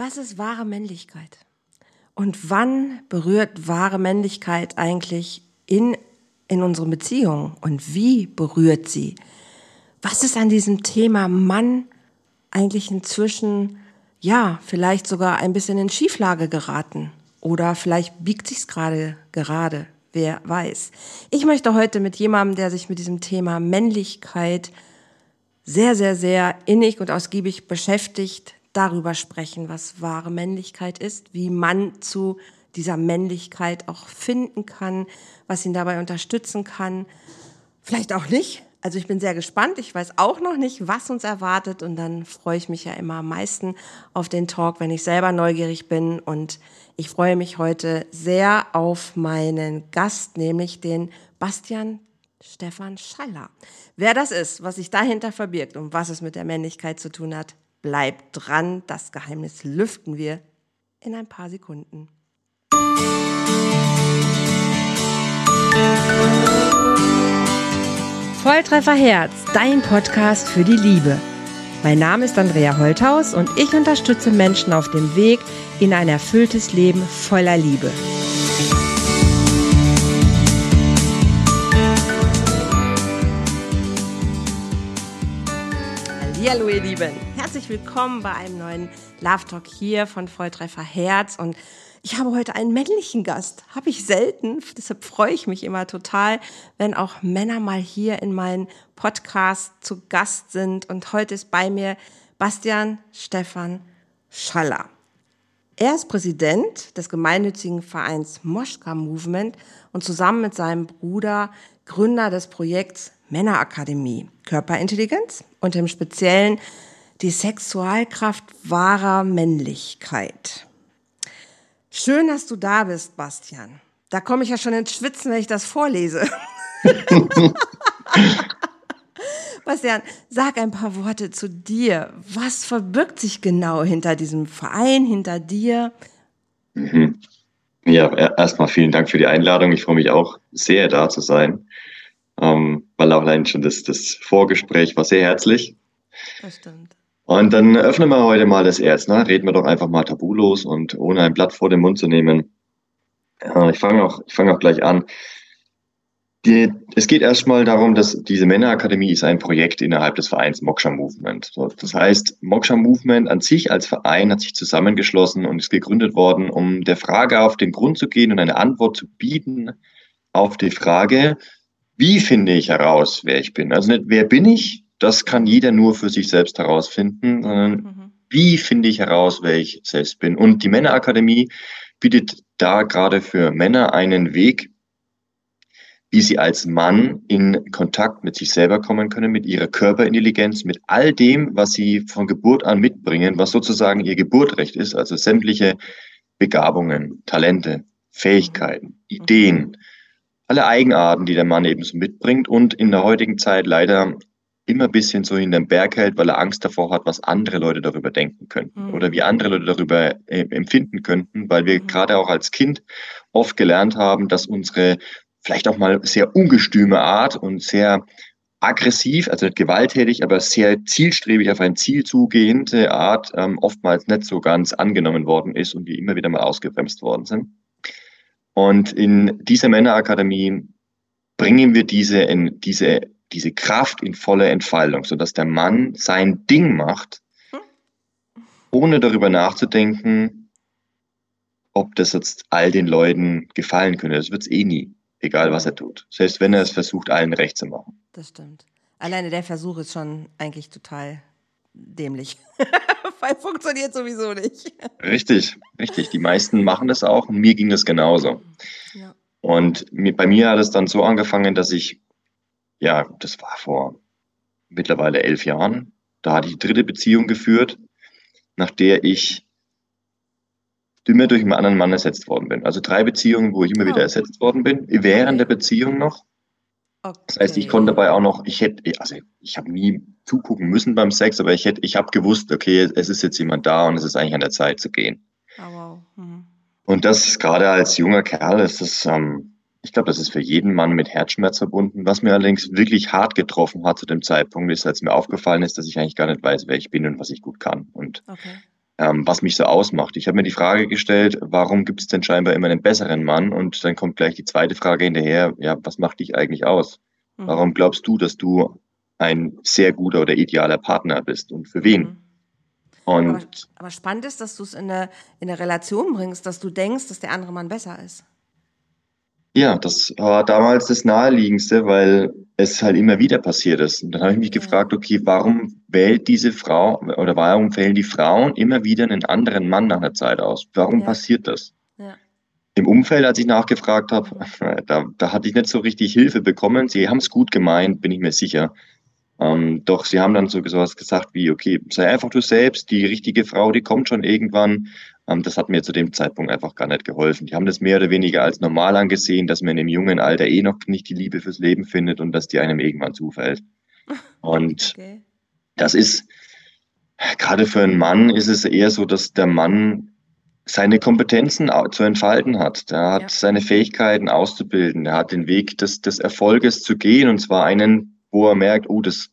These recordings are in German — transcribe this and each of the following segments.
Was ist wahre Männlichkeit? Und wann berührt wahre Männlichkeit eigentlich in, in unseren Beziehungen? Und wie berührt sie? Was ist an diesem Thema Mann eigentlich inzwischen, ja, vielleicht sogar ein bisschen in Schieflage geraten? Oder vielleicht biegt sich's gerade, gerade, wer weiß. Ich möchte heute mit jemandem, der sich mit diesem Thema Männlichkeit sehr, sehr, sehr innig und ausgiebig beschäftigt, darüber sprechen, was wahre Männlichkeit ist, wie man zu dieser Männlichkeit auch finden kann, was ihn dabei unterstützen kann. Vielleicht auch nicht. Also ich bin sehr gespannt. Ich weiß auch noch nicht, was uns erwartet. Und dann freue ich mich ja immer am meisten auf den Talk, wenn ich selber neugierig bin. Und ich freue mich heute sehr auf meinen Gast, nämlich den Bastian Stefan Schaller. Wer das ist, was sich dahinter verbirgt und was es mit der Männlichkeit zu tun hat, Bleibt dran, das Geheimnis lüften wir in ein paar Sekunden. Volltreffer Herz, dein Podcast für die Liebe. Mein Name ist Andrea Holthaus und ich unterstütze Menschen auf dem Weg in ein erfülltes Leben voller Liebe. Hallo ihr Lieben, herzlich willkommen bei einem neuen Love Talk hier von Volltreffer Herz. Und ich habe heute einen männlichen Gast, habe ich selten, deshalb freue ich mich immer total, wenn auch Männer mal hier in meinem Podcast zu Gast sind. Und heute ist bei mir Bastian Stefan Schaller. Er ist Präsident des gemeinnützigen Vereins Moschka Movement und zusammen mit seinem Bruder Gründer des Projekts Männerakademie, Körperintelligenz. Und im Speziellen die Sexualkraft wahrer Männlichkeit. Schön, dass du da bist, Bastian. Da komme ich ja schon ins Schwitzen, wenn ich das vorlese. Bastian, sag ein paar Worte zu dir. Was verbirgt sich genau hinter diesem Verein, hinter dir? Mhm. Ja, erstmal vielen Dank für die Einladung. Ich freue mich auch sehr, da zu sein ähm, weil auch allein schon das, das Vorgespräch war sehr herzlich. Das stimmt. Und dann öffnen wir heute mal das Erz, ne? reden wir doch einfach mal tabulos und ohne ein Blatt vor den Mund zu nehmen. Ich fange auch, ich fange auch gleich an. Die, es geht erstmal darum, dass diese Männerakademie ist ein Projekt innerhalb des Vereins Moksha Movement. So, das heißt, Moksha Movement an sich als Verein hat sich zusammengeschlossen und ist gegründet worden, um der Frage auf den Grund zu gehen und eine Antwort zu bieten auf die Frage, wie finde ich heraus, wer ich bin? Also nicht, wer bin ich? Das kann jeder nur für sich selbst herausfinden, sondern mhm. wie finde ich heraus, wer ich selbst bin? Und die Männerakademie bietet da gerade für Männer einen Weg, wie sie als Mann in Kontakt mit sich selber kommen können, mit ihrer Körperintelligenz, mit all dem, was sie von Geburt an mitbringen, was sozusagen ihr Geburtrecht ist, also sämtliche Begabungen, Talente, Fähigkeiten, mhm. Ideen, alle Eigenarten, die der Mann eben so mitbringt und in der heutigen Zeit leider immer ein bisschen so in den Berg hält, weil er Angst davor hat, was andere Leute darüber denken könnten mhm. oder wie andere Leute darüber äh, empfinden könnten, weil wir mhm. gerade auch als Kind oft gelernt haben, dass unsere vielleicht auch mal sehr ungestüme Art und sehr aggressiv, also nicht gewalttätig, aber sehr zielstrebig auf ein Ziel zugehende Art ähm, oftmals nicht so ganz angenommen worden ist und wir immer wieder mal ausgebremst worden sind. Und in dieser Männerakademie bringen wir diese, in, diese, diese Kraft in volle Entfaltung, sodass der Mann sein Ding macht, ohne darüber nachzudenken, ob das jetzt all den Leuten gefallen könnte. Das wird es eh nie, egal was er tut. Selbst wenn er es versucht, allen recht zu machen. Das stimmt. Alleine der Versuch ist schon eigentlich total dämlich. Weil funktioniert sowieso nicht. Richtig, richtig. Die meisten machen das auch und mir ging das genauso. Ja. Und bei mir hat es dann so angefangen, dass ich, ja, das war vor mittlerweile elf Jahren, da hatte ich die dritte Beziehung geführt, nach der ich immer durch einen anderen Mann ersetzt worden bin. Also drei Beziehungen, wo ich immer oh. wieder ersetzt worden bin, während der Beziehung noch. Okay. Das heißt, ich konnte dabei auch noch, ich hätte, also ich habe nie zugucken müssen beim Sex, aber ich hätte, ich habe gewusst, okay, es ist jetzt jemand da und es ist eigentlich an der Zeit zu gehen. Oh, wow. Mhm. Und das gerade als junger Kerl ist das, ähm, ich glaube, das ist für jeden Mann mit Herzschmerz verbunden. Was mir allerdings wirklich hart getroffen hat zu dem Zeitpunkt, ist, als mir aufgefallen ist, dass ich eigentlich gar nicht weiß, wer ich bin und was ich gut kann. Und okay. ähm, was mich so ausmacht. Ich habe mir die Frage gestellt, warum gibt es denn scheinbar immer einen besseren Mann? Und dann kommt gleich die zweite Frage hinterher, ja, was macht dich eigentlich aus? Mhm. Warum glaubst du, dass du ein sehr guter oder idealer Partner bist und für wen? Mhm. Und aber, aber, spannend ist, dass du es in eine, in eine Relation bringst, dass du denkst, dass der andere Mann besser ist. Ja, das war damals das Naheliegendste, weil es halt immer wieder passiert ist. Und dann habe ich mich ja. gefragt, okay, warum wählt diese Frau oder warum wählen die Frauen immer wieder einen anderen Mann nach einer Zeit aus? Warum ja. passiert das? Ja. Im Umfeld, als ich nachgefragt habe, da, da hatte ich nicht so richtig Hilfe bekommen. Sie haben es gut gemeint, bin ich mir sicher. Ähm, doch sie haben dann so sowas gesagt wie, okay, sei einfach du selbst, die richtige Frau, die kommt schon irgendwann. Ähm, das hat mir zu dem Zeitpunkt einfach gar nicht geholfen. Die haben das mehr oder weniger als normal angesehen, dass man im jungen Alter eh noch nicht die Liebe fürs Leben findet und dass die einem irgendwann zufällt. Und okay. das ist, gerade für einen Mann ist es eher so, dass der Mann seine Kompetenzen zu entfalten hat. Der hat ja. seine Fähigkeiten auszubilden. Der hat den Weg des, des Erfolges zu gehen und zwar einen wo er merkt, oh, das,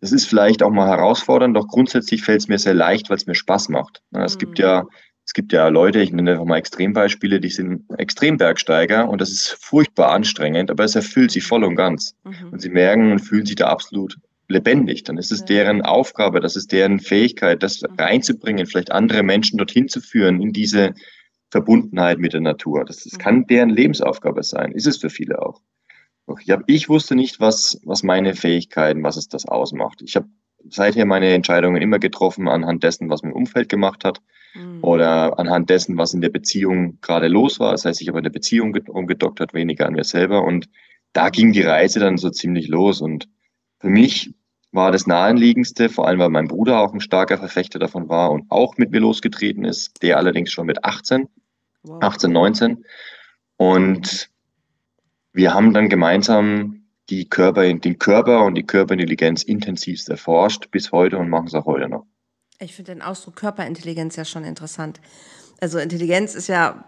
das ist vielleicht auch mal herausfordernd, doch grundsätzlich fällt es mir sehr leicht, weil es mir Spaß macht. Es mhm. gibt ja es gibt ja Leute, ich nenne einfach mal Extrembeispiele, die sind Extrembergsteiger und das ist furchtbar anstrengend, aber es erfüllt sie voll und ganz. Mhm. Und sie merken und fühlen sich da absolut lebendig. Dann ist es deren Aufgabe, das ist deren Fähigkeit, das mhm. reinzubringen, vielleicht andere Menschen dorthin zu führen, in diese Verbundenheit mit der Natur. Das, das mhm. kann deren Lebensaufgabe sein, ist es für viele auch. Ich, hab, ich wusste nicht, was, was meine Fähigkeiten, was es das ausmacht. Ich habe seither meine Entscheidungen immer getroffen anhand dessen, was mein Umfeld gemacht hat mhm. oder anhand dessen, was in der Beziehung gerade los war. Das heißt, ich habe in der Beziehung umgedoktert, weniger an mir selber. Und da ging die Reise dann so ziemlich los. Und für mich war das naheliegendste, vor allem weil mein Bruder auch ein starker Verfechter davon war und auch mit mir losgetreten ist, der allerdings schon mit 18, wow. 18, 19. Und wir haben dann gemeinsam die Körper, den Körper und die Körperintelligenz intensivst erforscht bis heute und machen es auch heute noch. Ich finde den Ausdruck Körperintelligenz ja schon interessant. Also Intelligenz ist ja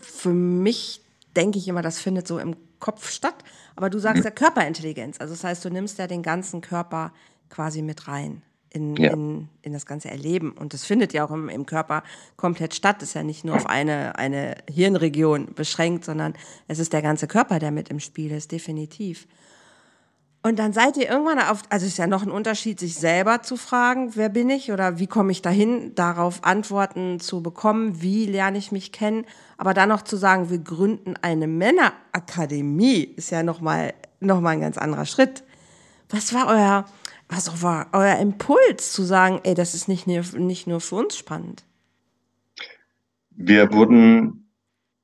für mich, denke ich immer, das findet so im Kopf statt. Aber du sagst ja Körperintelligenz. Also das heißt, du nimmst ja den ganzen Körper quasi mit rein in, ja. in, in das ganze Erleben. Und das findet ja auch im, im Körper komplett statt. Das ist ja nicht nur auf eine, eine Hirnregion beschränkt, sondern es ist der ganze Körper, der mit im Spiel ist, definitiv. Und dann seid ihr irgendwann auf, also es ist ja noch ein Unterschied, sich selber zu fragen, wer bin ich oder wie komme ich dahin, darauf Antworten zu bekommen, wie lerne ich mich kennen, aber dann noch zu sagen, wir gründen eine Männerakademie, ist ja nochmal noch mal ein ganz anderer Schritt. Was war euer, was war euer Impuls zu sagen, ey, das ist nicht, nicht nur für uns spannend? Wir wurden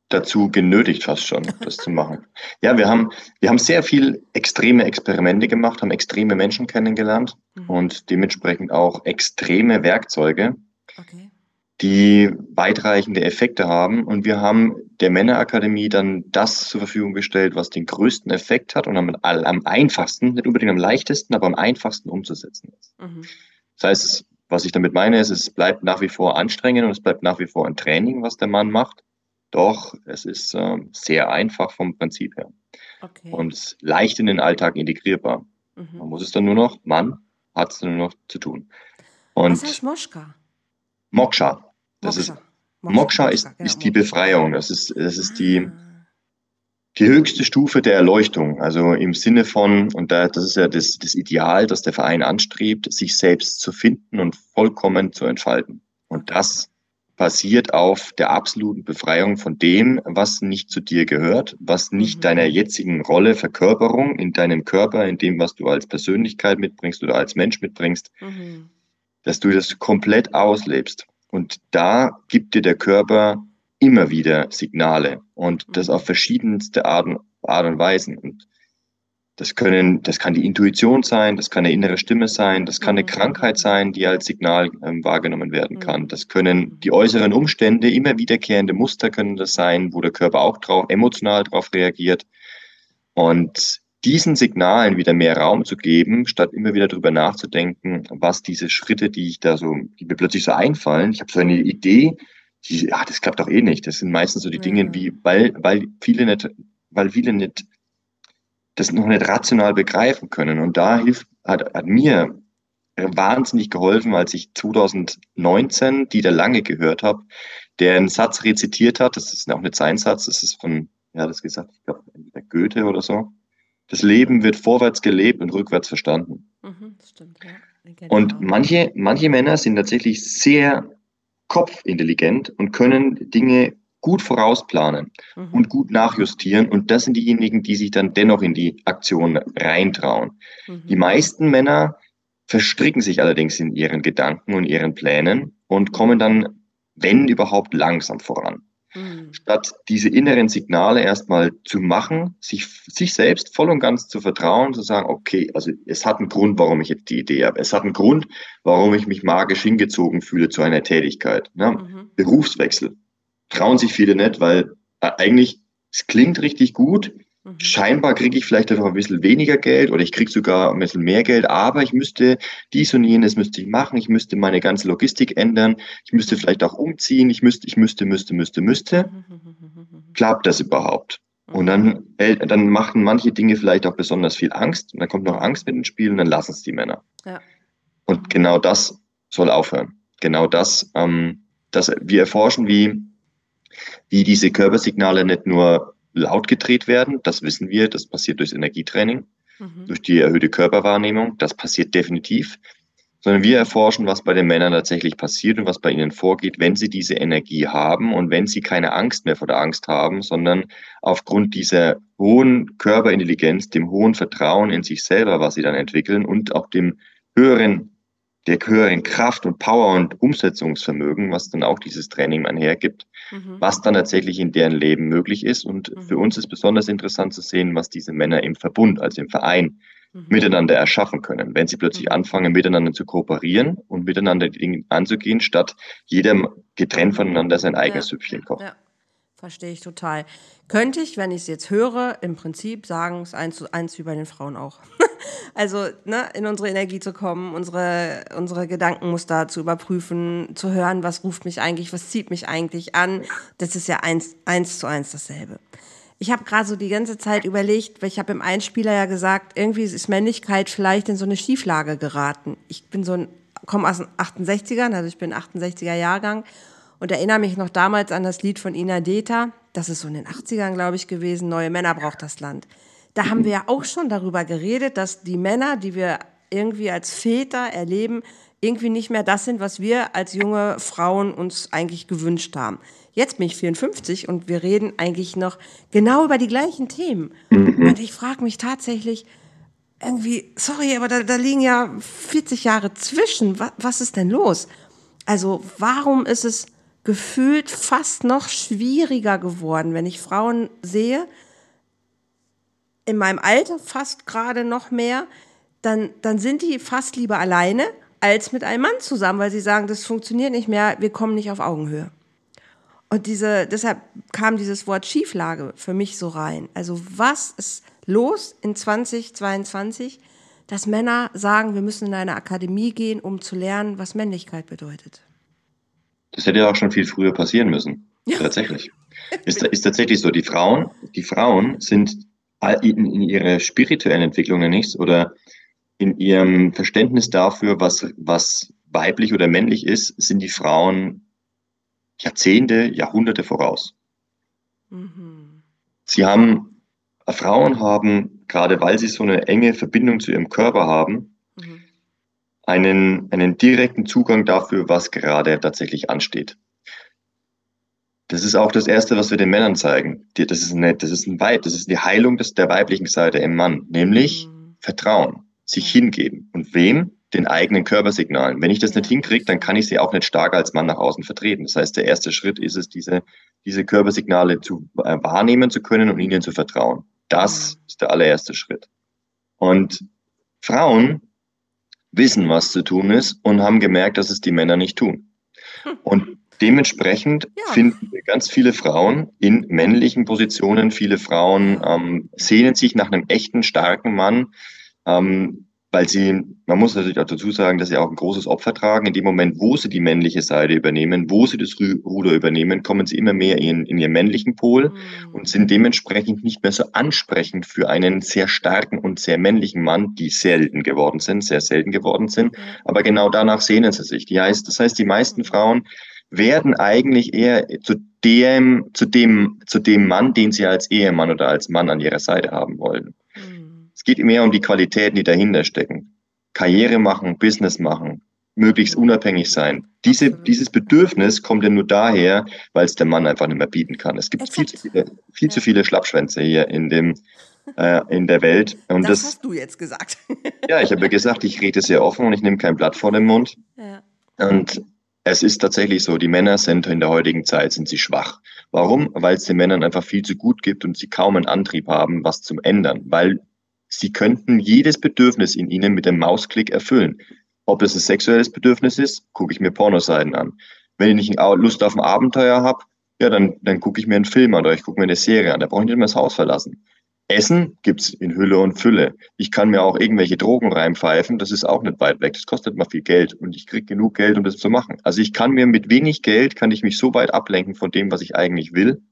dazu genötigt fast schon, das zu machen. Ja, wir haben, wir haben sehr viel extreme Experimente gemacht, haben extreme Menschen kennengelernt mhm. und dementsprechend auch extreme Werkzeuge. Okay die weitreichende Effekte haben. Und wir haben der Männerakademie dann das zur Verfügung gestellt, was den größten Effekt hat und am, am einfachsten, nicht unbedingt am leichtesten, aber am einfachsten umzusetzen ist. Mhm. Das heißt, was ich damit meine, ist, es bleibt nach wie vor anstrengend und es bleibt nach wie vor ein Training, was der Mann macht. Doch es ist äh, sehr einfach vom Prinzip her. Okay. Und leicht in den Alltag integrierbar. Mhm. Man muss es dann nur noch, Mann hat es dann nur noch zu tun. Und was heißt Moschka? Moksha. Das Moksha. ist, Moksha ist, genau, ist die Befreiung. Das ist, das ist die, ah. die höchste Stufe der Erleuchtung. Also im Sinne von, und da, das ist ja das, das Ideal, das der Verein anstrebt, sich selbst zu finden und vollkommen zu entfalten. Und das basiert auf der absoluten Befreiung von dem, was nicht zu dir gehört, was nicht mhm. deiner jetzigen Rolle, Verkörperung in deinem Körper, in dem, was du als Persönlichkeit mitbringst oder als Mensch mitbringst, mhm. dass du das komplett auslebst. Und da gibt dir der Körper immer wieder Signale und das auf verschiedenste Arten, Art und Weisen. Und das können, das kann die Intuition sein, das kann eine innere Stimme sein, das kann eine mhm. Krankheit sein, die als Signal ähm, wahrgenommen werden kann. Mhm. Das können die äußeren Umstände, immer wiederkehrende Muster können das sein, wo der Körper auch drauf, emotional darauf reagiert. Und diesen Signalen wieder mehr Raum zu geben, statt immer wieder darüber nachzudenken, was diese Schritte, die ich da so, die mir plötzlich so einfallen, ich habe so eine Idee, die, ah, das klappt doch eh nicht. Das sind meistens so die Dinge, wie, weil, weil viele nicht, weil viele nicht das noch nicht rational begreifen können. Und da hilft, hat, hat mir wahnsinnig geholfen, als ich 2019 Dieter Lange gehört habe, der einen Satz rezitiert hat. Das ist auch nicht sein Satz, das ist von, ja, das gesagt, ich glaube, Goethe oder so. Das Leben wird vorwärts gelebt und rückwärts verstanden. Mhm, stimmt, ja. Und manche, manche Männer sind tatsächlich sehr kopfintelligent und können Dinge gut vorausplanen mhm. und gut nachjustieren. Und das sind diejenigen, die sich dann dennoch in die Aktion reintrauen. Mhm. Die meisten Männer verstricken sich allerdings in ihren Gedanken und ihren Plänen und kommen dann, wenn überhaupt, langsam voran. Mhm. Statt diese inneren Signale erstmal zu machen, sich, sich selbst voll und ganz zu vertrauen, zu sagen, okay, also es hat einen Grund, warum ich jetzt die Idee habe. Es hat einen Grund, warum ich mich magisch hingezogen fühle zu einer Tätigkeit. Ne? Mhm. Berufswechsel. Trauen sich viele nicht, weil äh, eigentlich, es klingt richtig gut, Mhm. Scheinbar kriege ich vielleicht einfach ein bisschen weniger Geld oder ich kriege sogar ein bisschen mehr Geld, aber ich müsste dies und jenes müsste ich machen, ich müsste meine ganze Logistik ändern, ich müsste vielleicht auch umziehen, ich müsste, ich müsste, müsste, müsste, müsste. Klappt das überhaupt? Und dann, dann machen manche Dinge vielleicht auch besonders viel Angst und dann kommt noch Angst mit ins Spiel und dann lassen es die Männer. Ja. Und genau das soll aufhören. Genau das, ähm, dass wir erforschen, wie, wie diese Körpersignale nicht nur laut gedreht werden. Das wissen wir. Das passiert durchs Energietraining, mhm. durch die erhöhte Körperwahrnehmung. Das passiert definitiv. Sondern wir erforschen, was bei den Männern tatsächlich passiert und was bei ihnen vorgeht, wenn sie diese Energie haben und wenn sie keine Angst mehr vor der Angst haben, sondern aufgrund dieser hohen Körperintelligenz, dem hohen Vertrauen in sich selber, was sie dann entwickeln und auch dem höheren der höheren Kraft und Power und Umsetzungsvermögen, was dann auch dieses Training einhergibt, mhm. was dann tatsächlich in deren Leben möglich ist. Und mhm. für uns ist besonders interessant zu sehen, was diese Männer im Verbund, also im Verein, mhm. miteinander erschaffen können, wenn sie plötzlich mhm. anfangen, miteinander zu kooperieren und miteinander die Dinge anzugehen, statt jedem getrennt voneinander sein eigenes ja. Süppchen kocht. Ja. Verstehe ich total. Könnte ich, wenn ich es jetzt höre, im Prinzip sagen, es eins zu eins wie bei den Frauen auch. also ne, in unsere Energie zu kommen, unsere, unsere Gedankenmuster zu überprüfen, zu hören, was ruft mich eigentlich, was zieht mich eigentlich an. Das ist ja eins, eins zu eins dasselbe. Ich habe gerade so die ganze Zeit überlegt, weil ich habe im Einspieler ja gesagt, irgendwie ist Männlichkeit vielleicht in so eine Schieflage geraten. Ich bin so ein, komme aus den 68ern, also ich bin 68er Jahrgang und erinnere mich noch damals an das Lied von Ina Deta. Das ist so in den 80ern, glaube ich, gewesen. Neue Männer braucht das Land. Da haben wir ja auch schon darüber geredet, dass die Männer, die wir irgendwie als Väter erleben, irgendwie nicht mehr das sind, was wir als junge Frauen uns eigentlich gewünscht haben. Jetzt bin ich 54 und wir reden eigentlich noch genau über die gleichen Themen. Mhm. Und ich frage mich tatsächlich, irgendwie, sorry, aber da, da liegen ja 40 Jahre zwischen. Was, was ist denn los? Also warum ist es gefühlt fast noch schwieriger geworden, wenn ich Frauen sehe, in meinem Alter fast gerade noch mehr, dann, dann sind die fast lieber alleine als mit einem Mann zusammen, weil sie sagen, das funktioniert nicht mehr, wir kommen nicht auf Augenhöhe. Und diese, deshalb kam dieses Wort Schieflage für mich so rein. Also was ist los in 2022, dass Männer sagen, wir müssen in eine Akademie gehen, um zu lernen, was Männlichkeit bedeutet? Das hätte ja auch schon viel früher passieren müssen. Ja. Tatsächlich. Ist, ist tatsächlich so. Die Frauen, die Frauen sind in, in ihrer spirituellen Entwicklung nichts oder in ihrem Verständnis dafür, was, was weiblich oder männlich ist, sind die Frauen Jahrzehnte, Jahrhunderte voraus. Mhm. Sie haben, Frauen haben, gerade weil sie so eine enge Verbindung zu ihrem Körper haben, einen, einen direkten Zugang dafür, was gerade tatsächlich ansteht. Das ist auch das Erste, was wir den Männern zeigen. Das ist, eine, das ist ein Weib, das ist die Heilung des, der weiblichen Seite im Mann, nämlich mhm. Vertrauen, sich hingeben. Und wem? Den eigenen Körpersignalen. Wenn ich das nicht hinkriege, dann kann ich sie auch nicht stark als Mann nach außen vertreten. Das heißt, der erste Schritt ist es, diese, diese Körpersignale zu äh, wahrnehmen zu können und ihnen zu vertrauen. Das ist der allererste Schritt. Und Frauen wissen, was zu tun ist und haben gemerkt, dass es die Männer nicht tun. Und dementsprechend ja. finden wir ganz viele Frauen in männlichen Positionen. Viele Frauen ähm, sehnen sich nach einem echten, starken Mann, ähm, weil sie, man muss natürlich auch dazu sagen, dass sie auch ein großes Opfer tragen. In dem Moment, wo sie die männliche Seite übernehmen, wo sie das Ruder übernehmen, kommen sie immer mehr in, in ihren männlichen Pol mhm. und sind dementsprechend nicht mehr so ansprechend für einen sehr starken und sehr männlichen Mann, die selten geworden sind, sehr selten geworden sind. Aber genau danach sehnen sie sich. Die heißt, das heißt, die meisten Frauen werden eigentlich eher zu dem, zu dem, zu dem Mann, den sie als Ehemann oder als Mann an ihrer Seite haben wollen. Es geht mehr um die Qualitäten, die dahinter stecken. Karriere machen, Business machen, möglichst unabhängig sein. Diese, dieses Bedürfnis kommt ja nur daher, weil es der Mann einfach nicht mehr bieten kann. Es gibt viel zu viele, viel ja. zu viele Schlappschwänze hier in dem, äh, in der Welt. Und das, das hast du jetzt gesagt. ja, ich habe ja gesagt, ich rede sehr offen und ich nehme kein Blatt vor den Mund. Ja. Und es ist tatsächlich so, die Männer sind in der heutigen Zeit sind sie schwach. Warum? Weil es den Männern einfach viel zu gut gibt und sie kaum einen Antrieb haben, was zum ändern, weil sie könnten jedes Bedürfnis in ihnen mit dem Mausklick erfüllen. Ob es ein sexuelles Bedürfnis ist, gucke ich mir Pornoseiten an. Wenn ich nicht Lust auf ein Abenteuer habe, ja, dann, dann gucke ich mir einen Film an oder ich gucke mir eine Serie an. Da brauche ich nicht mehr das Haus verlassen. Essen gibt's in Hülle und Fülle. Ich kann mir auch irgendwelche Drogen reinpfeifen, das ist auch nicht weit weg. Das kostet mal viel Geld und ich krieg genug Geld, um das zu machen. Also ich kann mir mit wenig Geld, kann ich mich so weit ablenken von dem, was ich eigentlich will,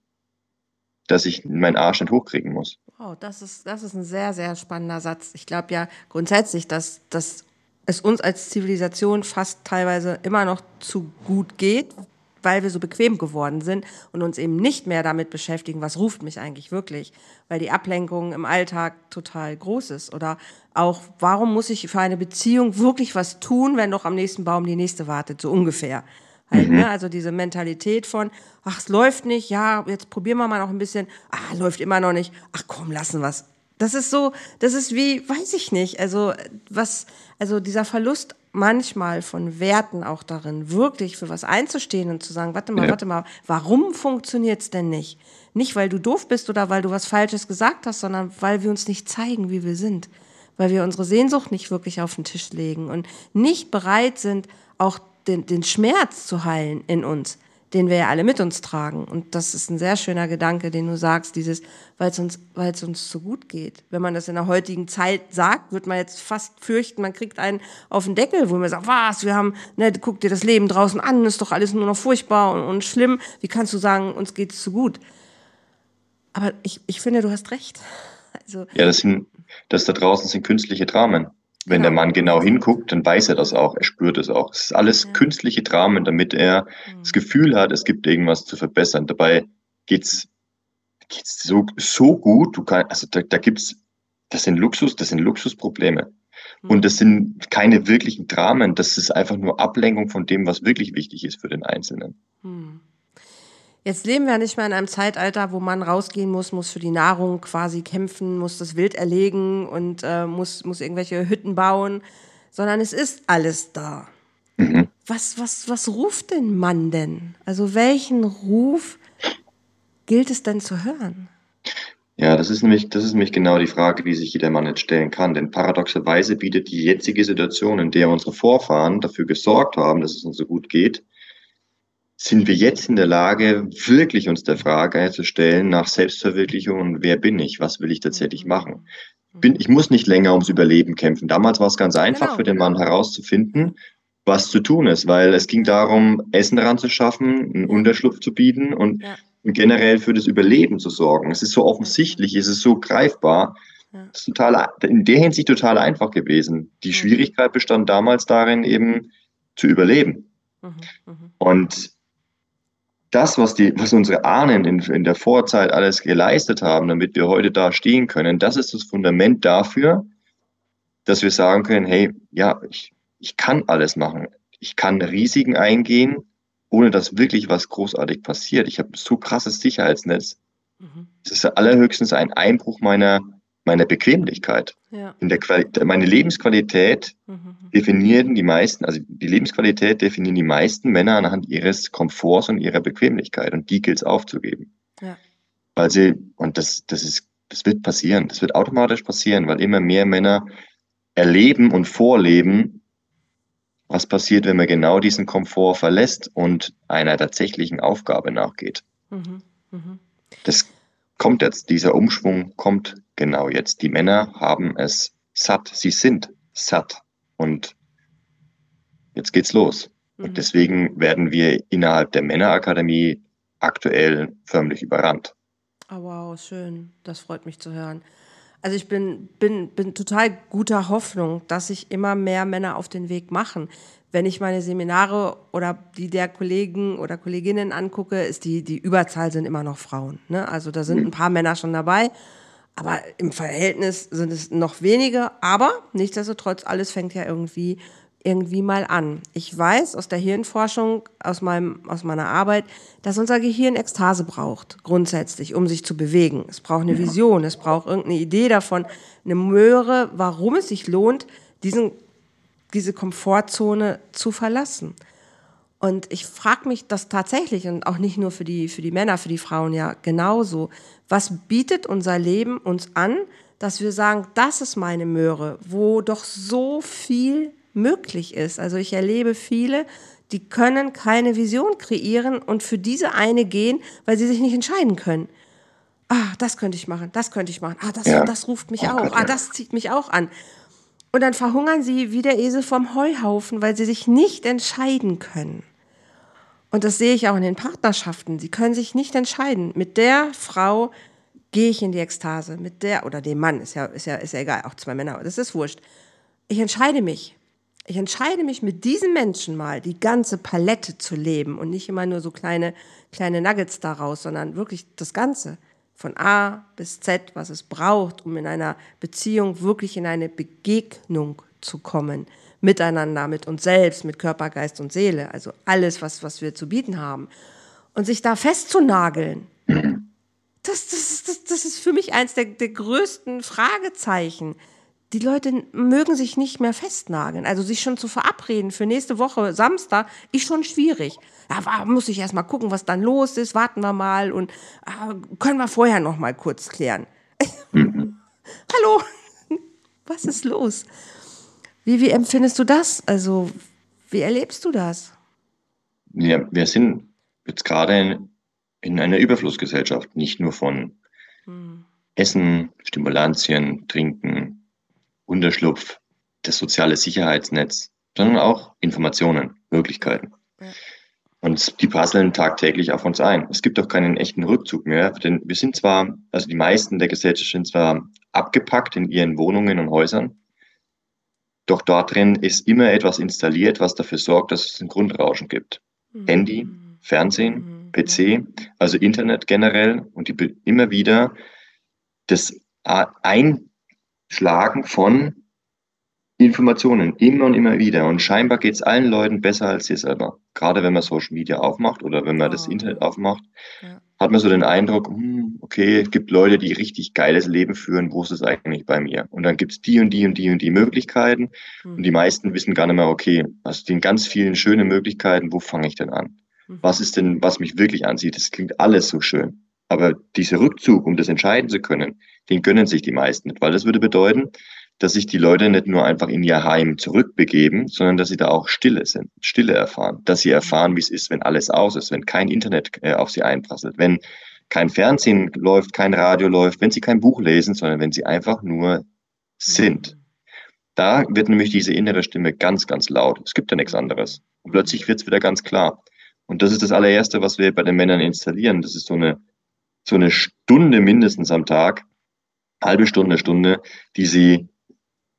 dass ich meinen Arsch nicht hochkriegen muss. Wow, das ist, das ist ein sehr, sehr spannender Satz. Ich glaube ja grundsätzlich, dass, dass es uns als Zivilisation fast teilweise immer noch zu gut geht, weil wir so bequem geworden sind und uns eben nicht mehr damit beschäftigen, was ruft mich eigentlich wirklich, weil die Ablenkung im Alltag total groß ist. Oder auch, warum muss ich für eine Beziehung wirklich was tun, wenn doch am nächsten Baum die nächste wartet, so ungefähr. Halt, mhm. ne? Also diese Mentalität von, ach, es läuft nicht, ja, jetzt probieren wir mal noch ein bisschen, ach, läuft immer noch nicht, ach komm, lassen was. Das ist so, das ist wie, weiß ich nicht, also was, also dieser Verlust manchmal von Werten auch darin, wirklich für was einzustehen und zu sagen, warte mal, ja. warte mal, warum funktioniert's denn nicht? Nicht, weil du doof bist oder weil du was Falsches gesagt hast, sondern weil wir uns nicht zeigen, wie wir sind. Weil wir unsere Sehnsucht nicht wirklich auf den Tisch legen und nicht bereit sind, auch den, den Schmerz zu heilen in uns den wir ja alle mit uns tragen. Und das ist ein sehr schöner Gedanke, den du sagst, dieses, weil es uns, weil es uns so gut geht. Wenn man das in der heutigen Zeit sagt, wird man jetzt fast fürchten, man kriegt einen auf den Deckel, wo man sagt, was, wir haben, ne, guck dir das Leben draußen an, ist doch alles nur noch furchtbar und, und schlimm. Wie kannst du sagen, uns geht es zu gut? Aber ich, ich finde, du hast recht. Also, ja, das sind, das da draußen sind künstliche Dramen. Wenn genau. der Mann genau hinguckt, dann weiß er das auch, er spürt es auch. Es ist alles ja. künstliche Dramen, damit er mhm. das Gefühl hat, es gibt irgendwas zu verbessern. Dabei geht's geht's so so gut. Du kannst, also da, da gibt's, das sind Luxus, das sind Luxusprobleme. Mhm. Und das sind keine wirklichen Dramen. Das ist einfach nur Ablenkung von dem, was wirklich wichtig ist für den Einzelnen. Mhm. Jetzt leben wir nicht mehr in einem Zeitalter, wo man rausgehen muss, muss für die Nahrung quasi kämpfen, muss das Wild erlegen und äh, muss, muss irgendwelche Hütten bauen, sondern es ist alles da. Mhm. Was, was, was ruft den Mann denn? Also welchen Ruf gilt es denn zu hören? Ja, das ist nämlich, das ist nämlich genau die Frage, die sich jeder Mann jetzt stellen kann. Denn paradoxerweise bietet die jetzige Situation, in der unsere Vorfahren dafür gesorgt haben, dass es uns so gut geht, sind wir jetzt in der Lage, wirklich uns der Frage zu stellen nach Selbstverwirklichung und wer bin ich? Was will ich tatsächlich mhm. machen? Bin, ich muss nicht länger ums Überleben kämpfen. Damals war es ganz einfach genau, für den Mann herauszufinden, was zu tun ist, weil es ging darum, Essen ranzuschaffen, einen Unterschlupf zu bieten und, ja. generell für das Überleben zu sorgen. Es ist so offensichtlich, es ist so greifbar. Ja. Es ist total, in der Hinsicht total einfach gewesen. Die mhm. Schwierigkeit bestand damals darin, eben zu überleben. Mhm. Mhm. Und das, was, die, was unsere Ahnen in, in der Vorzeit alles geleistet haben, damit wir heute da stehen können, das ist das Fundament dafür, dass wir sagen können, hey, ja, ich, ich kann alles machen. Ich kann Risiken eingehen, ohne dass wirklich was großartig passiert. Ich habe so krasses Sicherheitsnetz. Mhm. Es ist allerhöchstens ein Einbruch meiner, meiner Bequemlichkeit. Ja. In der Quali meine Lebensqualität mhm. definieren die meisten, also die Lebensqualität definieren die meisten Männer anhand ihres Komforts und ihrer Bequemlichkeit und die gilt es aufzugeben. Ja. Weil sie, und das, das ist, das wird passieren, das wird automatisch passieren, weil immer mehr Männer erleben und vorleben, was passiert, wenn man genau diesen Komfort verlässt und einer tatsächlichen Aufgabe nachgeht. Mhm. Mhm. Das kommt jetzt, dieser Umschwung kommt genau jetzt. Die Männer haben es satt, sie sind satt. Und jetzt geht's los. Mhm. Und deswegen werden wir innerhalb der Männerakademie aktuell förmlich überrannt. Oh, wow, schön. Das freut mich zu hören. Also ich bin, bin, bin total guter Hoffnung, dass sich immer mehr Männer auf den Weg machen. Wenn ich meine Seminare oder die der Kollegen oder Kolleginnen angucke, ist die, die Überzahl sind immer noch Frauen. Ne? Also da sind ein paar Männer schon dabei, aber im Verhältnis sind es noch wenige. Aber nichtsdestotrotz, alles fängt ja irgendwie irgendwie mal an. Ich weiß aus der Hirnforschung, aus, meinem, aus meiner Arbeit, dass unser Gehirn Ekstase braucht, grundsätzlich, um sich zu bewegen. Es braucht eine Vision, es braucht irgendeine Idee davon, eine Möhre, warum es sich lohnt, diesen, diese Komfortzone zu verlassen. Und ich frage mich das tatsächlich, und auch nicht nur für die, für die Männer, für die Frauen ja genauso, was bietet unser Leben uns an, dass wir sagen, das ist meine Möhre, wo doch so viel möglich ist. Also ich erlebe viele, die können keine Vision kreieren und für diese eine gehen, weil sie sich nicht entscheiden können. Ah, das könnte ich machen, das könnte ich machen. Ah, das, ja. das ruft mich oh, auch. Ah, das zieht mich auch an. Und dann verhungern sie wie der Esel vom Heuhaufen, weil sie sich nicht entscheiden können. Und das sehe ich auch in den Partnerschaften. Sie können sich nicht entscheiden. Mit der Frau gehe ich in die Ekstase. Mit der, oder dem Mann, ist ja, ist ja, ist ja egal, auch zwei Männer, das ist wurscht. Ich entscheide mich. Ich entscheide mich mit diesen Menschen mal, die ganze Palette zu leben und nicht immer nur so kleine, kleine Nuggets daraus, sondern wirklich das Ganze. Von A bis Z, was es braucht, um in einer Beziehung wirklich in eine Begegnung zu kommen. Miteinander, mit uns selbst, mit Körper, Geist und Seele. Also alles, was, was wir zu bieten haben. Und sich da festzunageln, das, das, das, das ist für mich eins der, der größten Fragezeichen die Leute mögen sich nicht mehr festnageln. Also sich schon zu verabreden für nächste Woche Samstag ist schon schwierig. Da muss ich erst mal gucken, was dann los ist. Warten wir mal und äh, können wir vorher noch mal kurz klären. Mhm. Hallo, was ist los? Wie, wie empfindest du das? Also, wie erlebst du das? Ja, wir sind jetzt gerade in, in einer Überflussgesellschaft, nicht nur von hm. Essen, Stimulantien, Trinken, Unterschlupf, das soziale Sicherheitsnetz, sondern auch Informationen, Möglichkeiten. Ja. Und die prasseln tagtäglich auf uns ein. Es gibt auch keinen echten Rückzug mehr, denn wir sind zwar, also die meisten der Gesellschaft sind zwar abgepackt in ihren Wohnungen und Häusern, doch dort drin ist immer etwas installiert, was dafür sorgt, dass es ein Grundrauschen gibt. Mhm. Handy, Fernsehen, mhm. PC, also Internet generell und die immer wieder das ein Schlagen von Informationen immer und immer wieder. Und scheinbar geht es allen Leuten besser als dir selber. Gerade wenn man Social Media aufmacht oder wenn man oh. das Internet aufmacht, ja. hat man so den Eindruck, hm, okay, es gibt Leute, die richtig geiles Leben führen, wo ist es eigentlich bei mir? Und dann gibt es die und die und die und die Möglichkeiten. Mhm. Und die meisten wissen gar nicht mehr, okay, aus den ganz vielen schönen Möglichkeiten, wo fange ich denn an? Mhm. Was ist denn, was mich wirklich ansieht? Das klingt alles so schön. Aber dieser Rückzug, um das entscheiden zu können, den gönnen sich die meisten nicht, weil das würde bedeuten, dass sich die Leute nicht nur einfach in ihr Heim zurückbegeben, sondern dass sie da auch Stille sind, Stille erfahren, dass sie erfahren, wie es ist, wenn alles aus ist, wenn kein Internet äh, auf sie einprasselt, wenn kein Fernsehen läuft, kein Radio läuft, wenn sie kein Buch lesen, sondern wenn sie einfach nur sind. Da wird nämlich diese innere Stimme ganz, ganz laut. Es gibt ja nichts anderes. Und plötzlich wird es wieder ganz klar. Und das ist das allererste, was wir bei den Männern installieren. Das ist so eine so eine Stunde mindestens am Tag, halbe Stunde, Stunde, die sie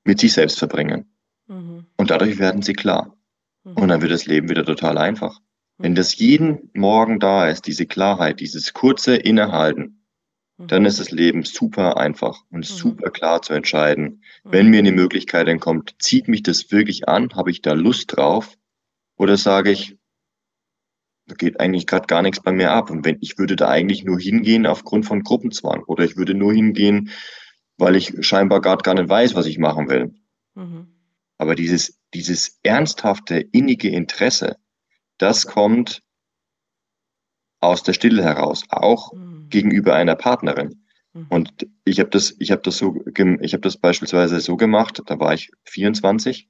mit sich selbst verbringen. Mhm. Und dadurch werden sie klar. Mhm. Und dann wird das Leben wieder total einfach. Mhm. Wenn das jeden Morgen da ist, diese Klarheit, dieses kurze Innehalten, mhm. dann ist das Leben super einfach und mhm. super klar zu entscheiden. Mhm. Wenn mir eine Möglichkeit dann kommt, zieht mich das wirklich an? Habe ich da Lust drauf? Oder sage ich, da geht eigentlich gerade gar nichts bei mir ab. Und wenn ich würde da eigentlich nur hingehen aufgrund von Gruppenzwang oder ich würde nur hingehen, weil ich scheinbar gerade gar nicht weiß, was ich machen will. Mhm. Aber dieses, dieses ernsthafte, innige Interesse, das kommt aus der Stille heraus, auch mhm. gegenüber einer Partnerin. Mhm. Und ich habe das, ich habe das so, ich habe das beispielsweise so gemacht. Da war ich 24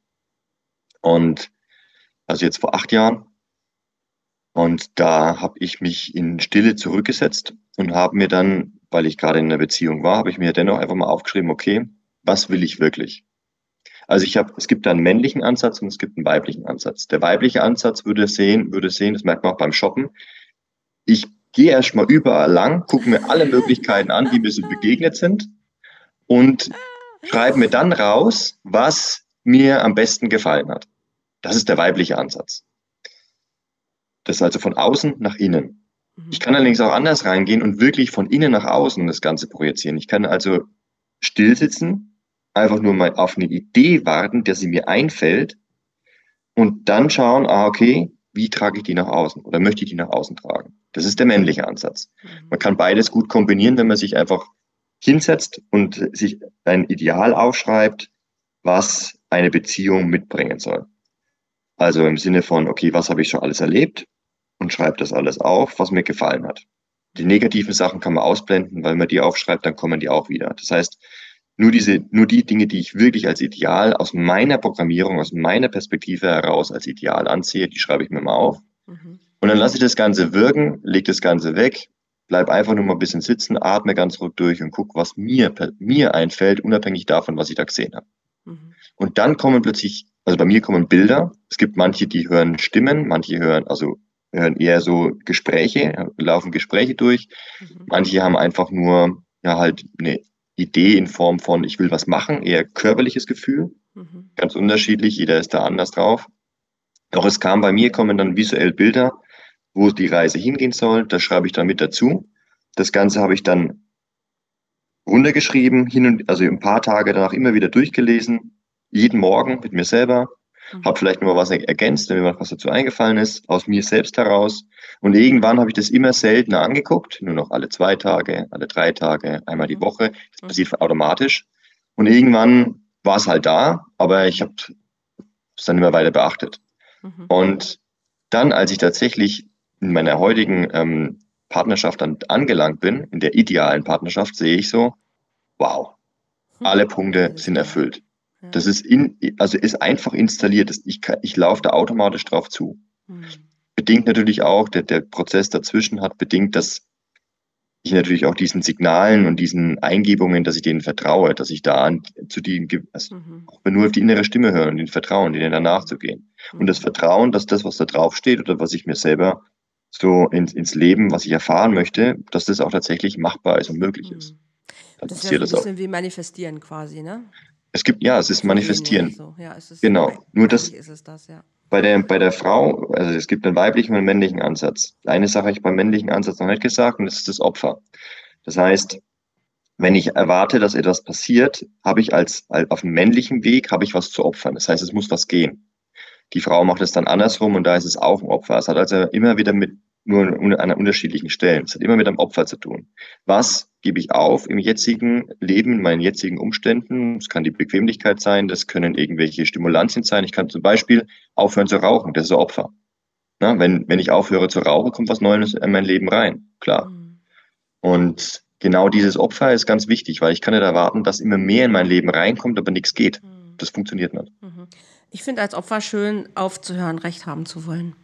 und also jetzt vor acht Jahren und da habe ich mich in Stille zurückgesetzt und habe mir dann, weil ich gerade in einer Beziehung war, habe ich mir dennoch einfach mal aufgeschrieben, okay, was will ich wirklich? Also ich habe, es gibt da einen männlichen Ansatz und es gibt einen weiblichen Ansatz. Der weibliche Ansatz würde sehen, würde sehen, das merkt man auch beim Shoppen. Ich gehe erstmal überall lang, gucke mir alle Möglichkeiten an, die mir so begegnet sind und schreibe mir dann raus, was mir am besten gefallen hat. Das ist der weibliche Ansatz. Das ist also von außen nach innen. Mhm. Ich kann allerdings auch anders reingehen und wirklich von innen nach außen das Ganze projizieren. Ich kann also still sitzen, einfach nur mal auf eine Idee warten, der sie mir einfällt und dann schauen, ah, okay, wie trage ich die nach außen oder möchte ich die nach außen tragen? Das ist der männliche Ansatz. Mhm. Man kann beides gut kombinieren, wenn man sich einfach hinsetzt und sich ein Ideal aufschreibt, was eine Beziehung mitbringen soll. Also im Sinne von, okay, was habe ich schon alles erlebt und schreibe das alles auf, was mir gefallen hat. Die negativen Sachen kann man ausblenden, weil man die aufschreibt, dann kommen die auch wieder. Das heißt, nur diese, nur die Dinge, die ich wirklich als Ideal aus meiner Programmierung, aus meiner Perspektive heraus als Ideal ansehe, die schreibe ich mir mal auf. Mhm. Und dann lasse ich das Ganze wirken, lege das Ganze weg, bleib einfach nur mal ein bisschen sitzen, atme ganz ruhig durch und guck, was mir, mir einfällt, unabhängig davon, was ich da gesehen habe. Mhm. Und dann kommen plötzlich, also bei mir kommen Bilder. Es gibt manche, die hören Stimmen, manche hören, also eher so Gespräche, laufen Gespräche durch. Mhm. Manche haben einfach nur, ja, halt eine Idee in Form von, ich will was machen, eher körperliches Gefühl. Mhm. Ganz unterschiedlich, jeder ist da anders drauf. Doch es kam bei mir, kommen dann visuell Bilder, wo die Reise hingehen soll. Das schreibe ich dann mit dazu. Das Ganze habe ich dann runtergeschrieben, hin und, also ein paar Tage danach immer wieder durchgelesen, jeden Morgen mit mir selber, mhm. habe vielleicht nur was ergänzt, wenn mir was dazu eingefallen ist, aus mir selbst heraus. Und irgendwann habe ich das immer seltener angeguckt, nur noch alle zwei Tage, alle drei Tage, einmal die mhm. Woche. Das mhm. passiert automatisch. Und irgendwann war es halt da, aber ich habe es dann immer weiter beachtet. Mhm. Und dann, als ich tatsächlich in meiner heutigen ähm, Partnerschaft dann angelangt bin, in der idealen Partnerschaft, sehe ich so, wow, alle Punkte sind erfüllt. Das ist in, also ist einfach installiert. Ich, ich laufe da automatisch drauf zu. Mhm. Bedingt natürlich auch, der, der Prozess dazwischen hat bedingt, dass ich natürlich auch diesen Signalen und diesen Eingebungen, dass ich denen vertraue, dass ich da an, zu denen, also mhm. auch nur auf die innere Stimme höre und den Vertrauen, denen danach zu gehen. Mhm. Und das Vertrauen, dass das, was da drauf steht oder was ich mir selber so ins, ins Leben, was ich erfahren möchte, dass das auch tatsächlich machbar ist und möglich ist. Mhm. Dann das ist ja so ein bisschen wie manifestieren quasi, ne? Es gibt, ja, es ist Manifestieren. So. Ja, es ist genau. Nur das, ist das ja. bei, der, bei der Frau, also es gibt einen weiblichen und einen männlichen Ansatz. Eine Sache habe ich beim männlichen Ansatz noch nicht gesagt und das ist das Opfer. Das heißt, wenn ich erwarte, dass etwas passiert, habe ich als, als auf dem männlichen Weg habe ich was zu opfern. Das heißt, es muss was gehen. Die Frau macht es dann andersrum und da ist es auch ein Opfer. Es hat also immer wieder mit nur an unterschiedlichen Stellen. Es hat immer mit einem Opfer zu tun. Was gebe ich auf im jetzigen Leben, in meinen jetzigen Umständen? Es kann die Bequemlichkeit sein, das können irgendwelche Stimulantien sein. Ich kann zum Beispiel aufhören zu rauchen, das ist ein Opfer. Na, wenn, wenn ich aufhöre zu rauchen, kommt was Neues in mein Leben rein, klar. Mhm. Und genau dieses Opfer ist ganz wichtig, weil ich kann nicht erwarten, dass immer mehr in mein Leben reinkommt, aber nichts geht. Mhm. Das funktioniert nicht. Mhm. Ich finde als Opfer schön, aufzuhören, Recht haben zu wollen.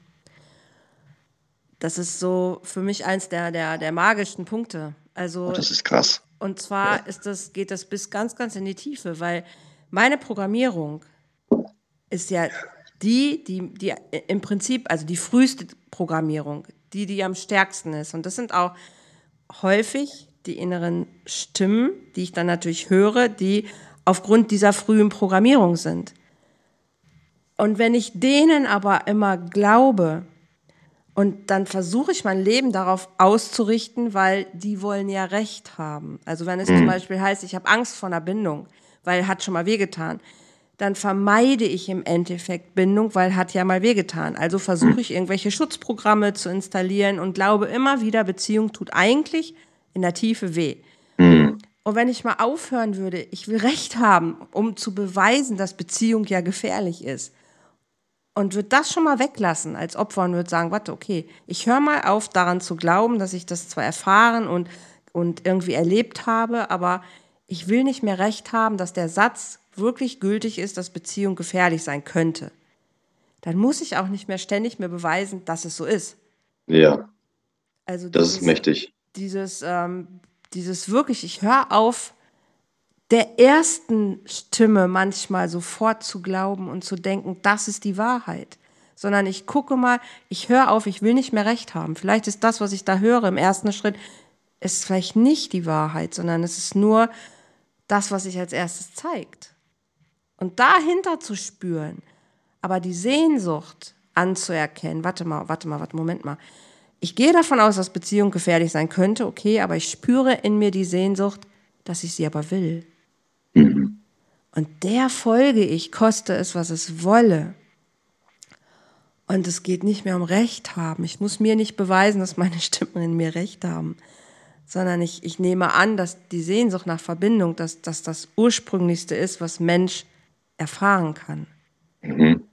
Das ist so für mich eins der, der, der magischsten Punkte. Also, oh, das ist krass. Und zwar ja. ist das, geht das bis ganz, ganz in die Tiefe, weil meine Programmierung ist ja die, die, die im Prinzip, also die früheste Programmierung, die, die am stärksten ist. Und das sind auch häufig die inneren Stimmen, die ich dann natürlich höre, die aufgrund dieser frühen Programmierung sind. Und wenn ich denen aber immer glaube, und dann versuche ich mein Leben darauf auszurichten, weil die wollen ja Recht haben. Also wenn es mhm. zum Beispiel heißt, ich habe Angst vor einer Bindung, weil hat schon mal wehgetan, dann vermeide ich im Endeffekt Bindung, weil hat ja mal wehgetan. Also versuche ich irgendwelche Schutzprogramme zu installieren und glaube immer wieder, Beziehung tut eigentlich in der Tiefe weh. Mhm. Und wenn ich mal aufhören würde, ich will Recht haben, um zu beweisen, dass Beziehung ja gefährlich ist, und würde das schon mal weglassen als Opfer und würde sagen, warte, okay, ich höre mal auf daran zu glauben, dass ich das zwar erfahren und, und irgendwie erlebt habe, aber ich will nicht mehr recht haben, dass der Satz wirklich gültig ist, dass Beziehung gefährlich sein könnte. Dann muss ich auch nicht mehr ständig mir beweisen, dass es so ist. Ja. Also das dieses, ist mächtig. Dieses, ähm, dieses wirklich, ich höre auf, der ersten Stimme manchmal sofort zu glauben und zu denken, das ist die Wahrheit, sondern ich gucke mal, ich höre auf, ich will nicht mehr recht haben. Vielleicht ist das, was ich da höre im ersten Schritt, ist vielleicht nicht die Wahrheit, sondern es ist nur das, was sich als erstes zeigt. Und dahinter zu spüren, aber die Sehnsucht anzuerkennen, warte mal, warte mal, warte, Moment mal. Ich gehe davon aus, dass Beziehung gefährlich sein könnte, okay, aber ich spüre in mir die Sehnsucht, dass ich sie aber will. Und der folge ich, koste es, was es wolle. Und es geht nicht mehr um Recht haben. Ich muss mir nicht beweisen, dass meine Stimmen in mir Recht haben, sondern ich, ich nehme an, dass die Sehnsucht nach Verbindung, dass, dass das Ursprünglichste ist, was Mensch erfahren kann. Mhm.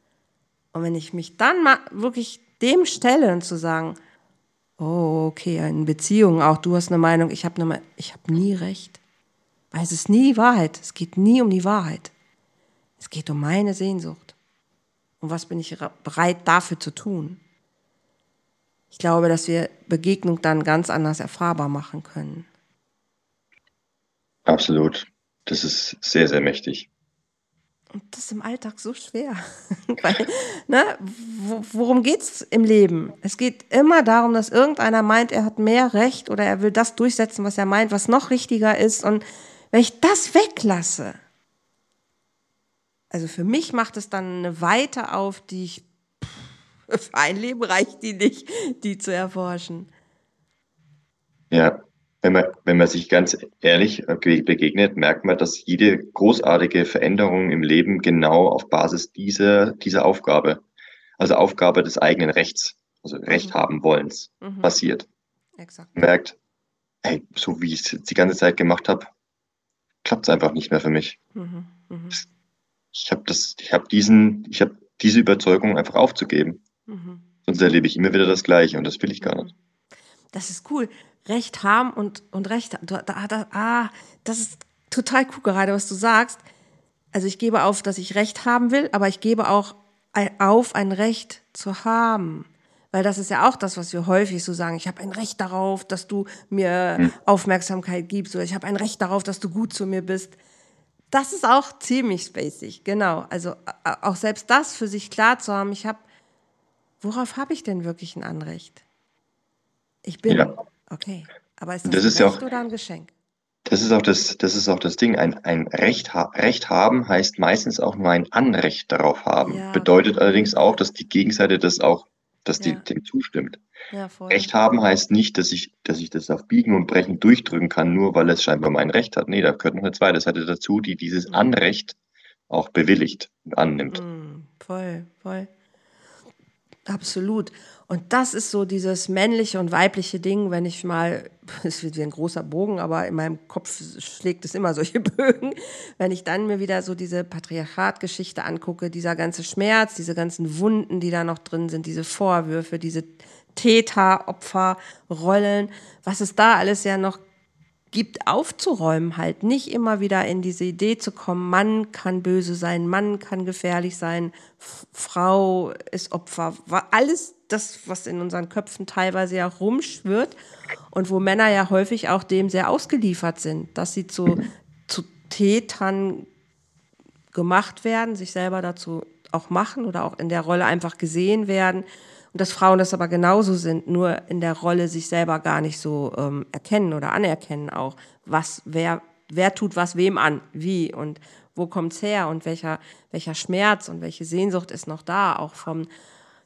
Und wenn ich mich dann mal wirklich dem stelle und zu sagen, oh, okay, in Beziehungen auch, du hast eine Meinung, ich habe habe nie recht. Weil es ist nie die Wahrheit. Es geht nie um die Wahrheit. Es geht um meine Sehnsucht. Und was bin ich bereit dafür zu tun? Ich glaube, dass wir Begegnung dann ganz anders erfahrbar machen können. Absolut. Das ist sehr, sehr mächtig. Und das ist im Alltag so schwer. Weil, ne, worum geht es im Leben? Es geht immer darum, dass irgendeiner meint, er hat mehr Recht oder er will das durchsetzen, was er meint, was noch richtiger ist. Und wenn ich das weglasse, also für mich macht es dann eine Weite auf, die ich, für ein Leben reicht die nicht, die zu erforschen. Ja, wenn man, wenn man sich ganz ehrlich begegnet, merkt man, dass jede großartige Veränderung im Leben genau auf Basis dieser, dieser Aufgabe, also Aufgabe des eigenen Rechts, also Recht mhm. haben wollens, mhm. passiert. Exakt. Man merkt, hey, so wie ich es die ganze Zeit gemacht habe, klappt es einfach nicht mehr für mich. Mhm. Mhm. Ich habe das, ich habe diesen, ich habe diese Überzeugung einfach aufzugeben. Mhm. Sonst erlebe ich immer wieder das Gleiche und das will ich gar nicht. Das ist cool. Recht haben und, und Recht, da, da, ah, das ist total cool gerade, was du sagst. Also ich gebe auf, dass ich Recht haben will, aber ich gebe auch auf, ein Recht zu haben. Weil das ist ja auch das, was wir häufig so sagen. Ich habe ein Recht darauf, dass du mir hm. Aufmerksamkeit gibst oder ich habe ein Recht darauf, dass du gut zu mir bist. Das ist auch ziemlich spacig, genau. Also auch selbst das für sich klar zu haben, ich habe, worauf habe ich denn wirklich ein Anrecht? Ich bin. Ja. Okay. Aber ist das, das ein ist Recht auch, oder ein Geschenk? Das ist auch das, das ist auch das Ding. Ein, ein Recht, Recht haben heißt meistens auch nur ein Anrecht darauf haben. Ja, Bedeutet allerdings auch, dass die Gegenseite das auch, dass die ja. dem zustimmt. Ja, Recht haben heißt nicht, dass ich, dass ich das auf Biegen und Brechen durchdrücken kann, nur weil es scheinbar mein Recht hat. Nee, da gehört noch eine zweite Seite dazu, die dieses mhm. Anrecht auch bewilligt und annimmt. Mhm, voll, voll. Absolut. Und das ist so dieses männliche und weibliche Ding, wenn ich mal, es wird wie ein großer Bogen, aber in meinem Kopf schlägt es immer solche Bögen, wenn ich dann mir wieder so diese Patriarchatgeschichte angucke, dieser ganze Schmerz, diese ganzen Wunden, die da noch drin sind, diese Vorwürfe, diese Täter-Opfer-Rollen, was es da alles ja noch gibt, aufzuräumen, halt nicht immer wieder in diese Idee zu kommen, Mann kann böse sein, Mann kann gefährlich sein, Frau ist Opfer, alles das, was in unseren Köpfen teilweise ja rumschwirrt und wo Männer ja häufig auch dem sehr ausgeliefert sind, dass sie zu, zu Tätern gemacht werden, sich selber dazu auch machen oder auch in der Rolle einfach gesehen werden. Und dass Frauen das aber genauso sind, nur in der Rolle sich selber gar nicht so ähm, erkennen oder anerkennen auch, was, wer, wer tut was wem an, wie und wo kommt's her und welcher, welcher Schmerz und welche Sehnsucht ist noch da, auch vom,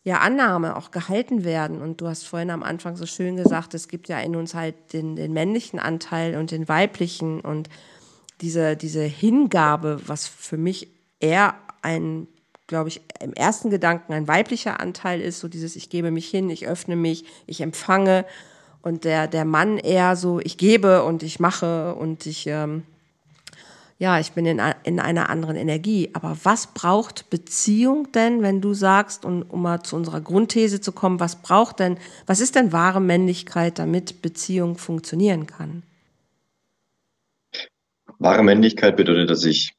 ja, Annahme auch gehalten werden. Und du hast vorhin am Anfang so schön gesagt, es gibt ja in uns halt den, den männlichen Anteil und den weiblichen und diese, diese Hingabe, was für mich eher ein glaube ich, im ersten Gedanken ein weiblicher Anteil ist, so dieses Ich gebe mich hin, ich öffne mich, ich empfange und der, der Mann eher so Ich gebe und ich mache und ich, ähm, ja, ich bin in, in einer anderen Energie. Aber was braucht Beziehung denn, wenn du sagst, und um mal zu unserer Grundthese zu kommen, was braucht denn, was ist denn wahre Männlichkeit, damit Beziehung funktionieren kann? Wahre Männlichkeit bedeutet, dass ich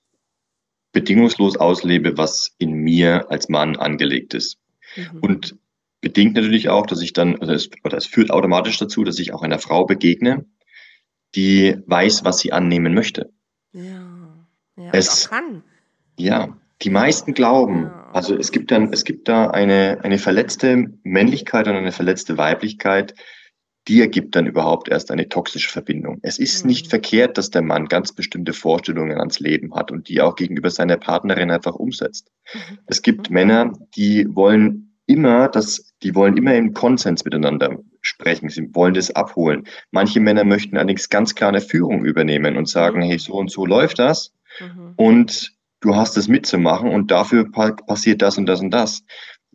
bedingungslos auslebe, was in mir als Mann angelegt ist. Mhm. Und bedingt natürlich auch, dass ich dann, also es, oder es führt automatisch dazu, dass ich auch einer Frau begegne, die weiß, was sie annehmen möchte. Ja. Ja, es kann. Ja, die meisten glauben, also es gibt dann, es gibt da eine, eine verletzte Männlichkeit und eine verletzte Weiblichkeit, die ergibt dann überhaupt erst eine toxische Verbindung. Es ist mhm. nicht verkehrt, dass der Mann ganz bestimmte Vorstellungen ans Leben hat und die auch gegenüber seiner Partnerin einfach umsetzt. Mhm. Es gibt mhm. Männer, die wollen immer, dass, die wollen immer im Konsens miteinander sprechen. Sie wollen das abholen. Manche Männer möchten allerdings ganz klar eine Führung übernehmen und sagen, mhm. hey, so und so läuft das. Mhm. Und du hast es mitzumachen und dafür passiert das und das und das.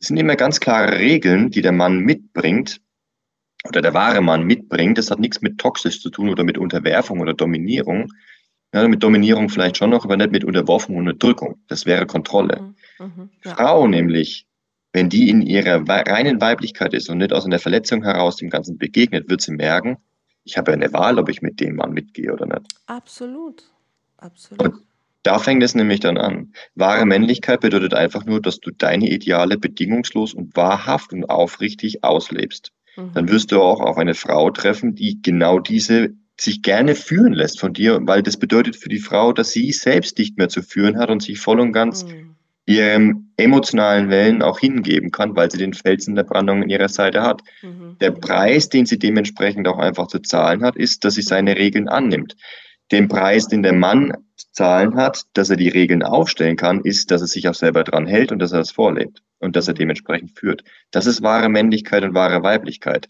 Es sind immer ganz klare Regeln, die der Mann mitbringt oder der wahre Mann mitbringt. Das hat nichts mit toxisch zu tun oder mit Unterwerfung oder Dominierung. Ja, mit Dominierung vielleicht schon noch, aber nicht mit Unterworfung und Unterdrückung. Das wäre Kontrolle. Mhm, mh, ja. Frau nämlich, wenn die in ihrer reinen Weiblichkeit ist und nicht aus einer Verletzung heraus dem Ganzen begegnet, wird sie merken, ich habe eine Wahl, ob ich mit dem Mann mitgehe oder nicht. Absolut. Absolut. Und da fängt es nämlich dann an. Wahre Männlichkeit bedeutet einfach nur, dass du deine Ideale bedingungslos und wahrhaft und aufrichtig auslebst. Mhm. Dann wirst du auch auf eine Frau treffen, die genau diese sich gerne führen lässt von dir, weil das bedeutet für die Frau, dass sie selbst nicht mehr zu führen hat und sich voll und ganz mhm. ihrem emotionalen Wellen auch hingeben kann, weil sie den Felsen der Brandung in ihrer Seite hat. Mhm. Der Preis, den sie dementsprechend auch einfach zu zahlen hat, ist, dass sie seine Regeln annimmt. Den Preis, den der Mann Zahlen hat, dass er die Regeln aufstellen kann, ist, dass er sich auch selber dran hält und dass er das vorlebt und dass er dementsprechend führt. Das ist wahre Männlichkeit und wahre Weiblichkeit.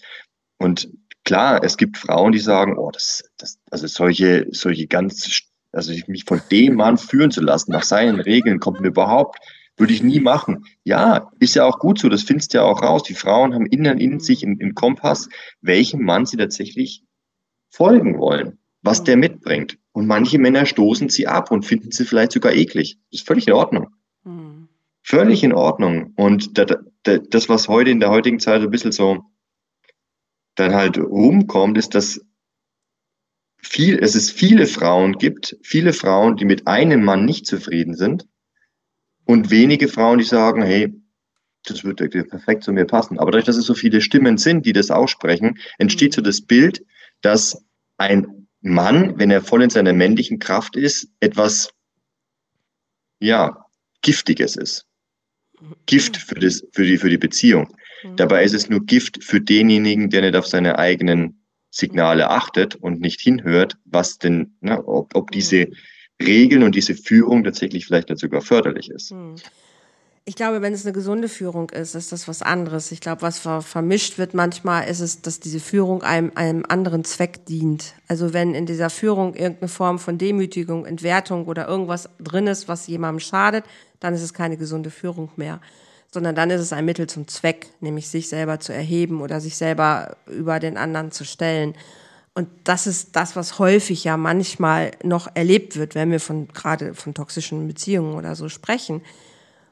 Und klar, es gibt Frauen, die sagen, oh, das, das, also solche, solche ganz, also mich von dem Mann führen zu lassen, nach seinen Regeln, kommt mir überhaupt, würde ich nie machen. Ja, ist ja auch gut so, das findest du ja auch raus. Die Frauen haben innen in sich im Kompass, welchem Mann sie tatsächlich folgen wollen was der mitbringt. Und manche Männer stoßen sie ab und finden sie vielleicht sogar eklig. Das ist völlig in Ordnung. Mhm. Völlig in Ordnung. Und das, was heute in der heutigen Zeit ein bisschen so dann halt rumkommt, ist, dass viel, es es viele Frauen gibt, viele Frauen, die mit einem Mann nicht zufrieden sind und wenige Frauen, die sagen, hey, das würde perfekt zu mir passen. Aber dadurch, dass es so viele Stimmen sind, die das aussprechen, entsteht so das Bild, dass ein Mann, wenn er voll in seiner männlichen Kraft ist, etwas, ja, Giftiges ist. Gift für, das, für, die, für die Beziehung. Mhm. Dabei ist es nur Gift für denjenigen, der nicht auf seine eigenen Signale achtet und nicht hinhört, was denn, na, ob, ob diese mhm. Regeln und diese Führung tatsächlich vielleicht nicht sogar förderlich ist. Ich glaube, wenn es eine gesunde Führung ist, ist das was anderes. Ich glaube, was vermischt wird manchmal, ist es, dass diese Führung einem, einem anderen Zweck dient. Also wenn in dieser Führung irgendeine Form von Demütigung, Entwertung oder irgendwas drin ist, was jemandem schadet, dann ist es keine gesunde Führung mehr. Sondern dann ist es ein Mittel zum Zweck, nämlich sich selber zu erheben oder sich selber über den anderen zu stellen. Und das ist das, was häufig ja manchmal noch erlebt wird, wenn wir von gerade von toxischen Beziehungen oder so sprechen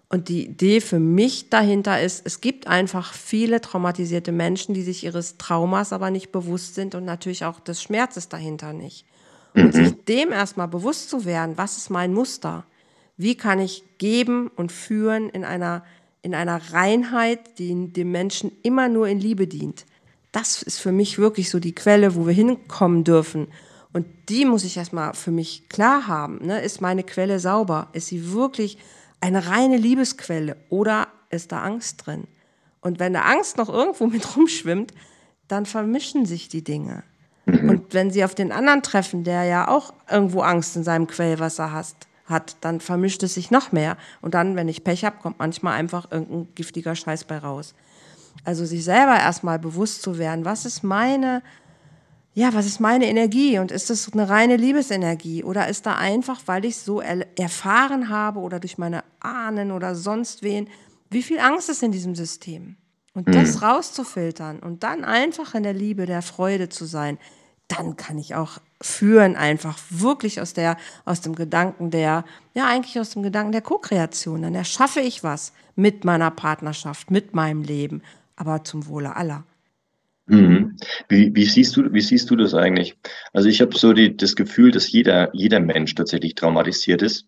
und die Idee für mich dahinter ist, es gibt einfach viele traumatisierte Menschen, die sich ihres Traumas aber nicht bewusst sind und natürlich auch des Schmerzes dahinter nicht. Und mhm. sich dem erstmal bewusst zu werden, was ist mein Muster? Wie kann ich geben und führen in einer, in einer Reinheit, die dem Menschen immer nur in Liebe dient? Das ist für mich wirklich so die Quelle, wo wir hinkommen dürfen. Und die muss ich erstmal für mich klar haben. Ne? Ist meine Quelle sauber? Ist sie wirklich eine reine Liebesquelle oder ist da Angst drin? Und wenn da Angst noch irgendwo mit rumschwimmt, dann vermischen sich die Dinge. Mhm. Und wenn sie auf den anderen treffen, der ja auch irgendwo Angst in seinem Quellwasser hast, hat, dann vermischt es sich noch mehr. Und dann, wenn ich Pech habe, kommt manchmal einfach irgendein giftiger Scheiß bei raus. Also sich selber erstmal bewusst zu werden, was ist meine ja, was ist meine Energie und ist das eine reine Liebesenergie oder ist da einfach, weil ich so er erfahren habe oder durch meine Ahnen oder sonst wen, wie viel Angst ist in diesem System? Und das mhm. rauszufiltern und dann einfach in der Liebe, der Freude zu sein, dann kann ich auch führen einfach wirklich aus der aus dem Gedanken der ja eigentlich aus dem Gedanken der Co-Kreation. Dann erschaffe ich was mit meiner Partnerschaft, mit meinem Leben, aber zum Wohle aller. Mhm. Wie, wie, siehst du, wie siehst du das eigentlich? Also ich habe so die, das Gefühl, dass jeder, jeder Mensch tatsächlich traumatisiert ist,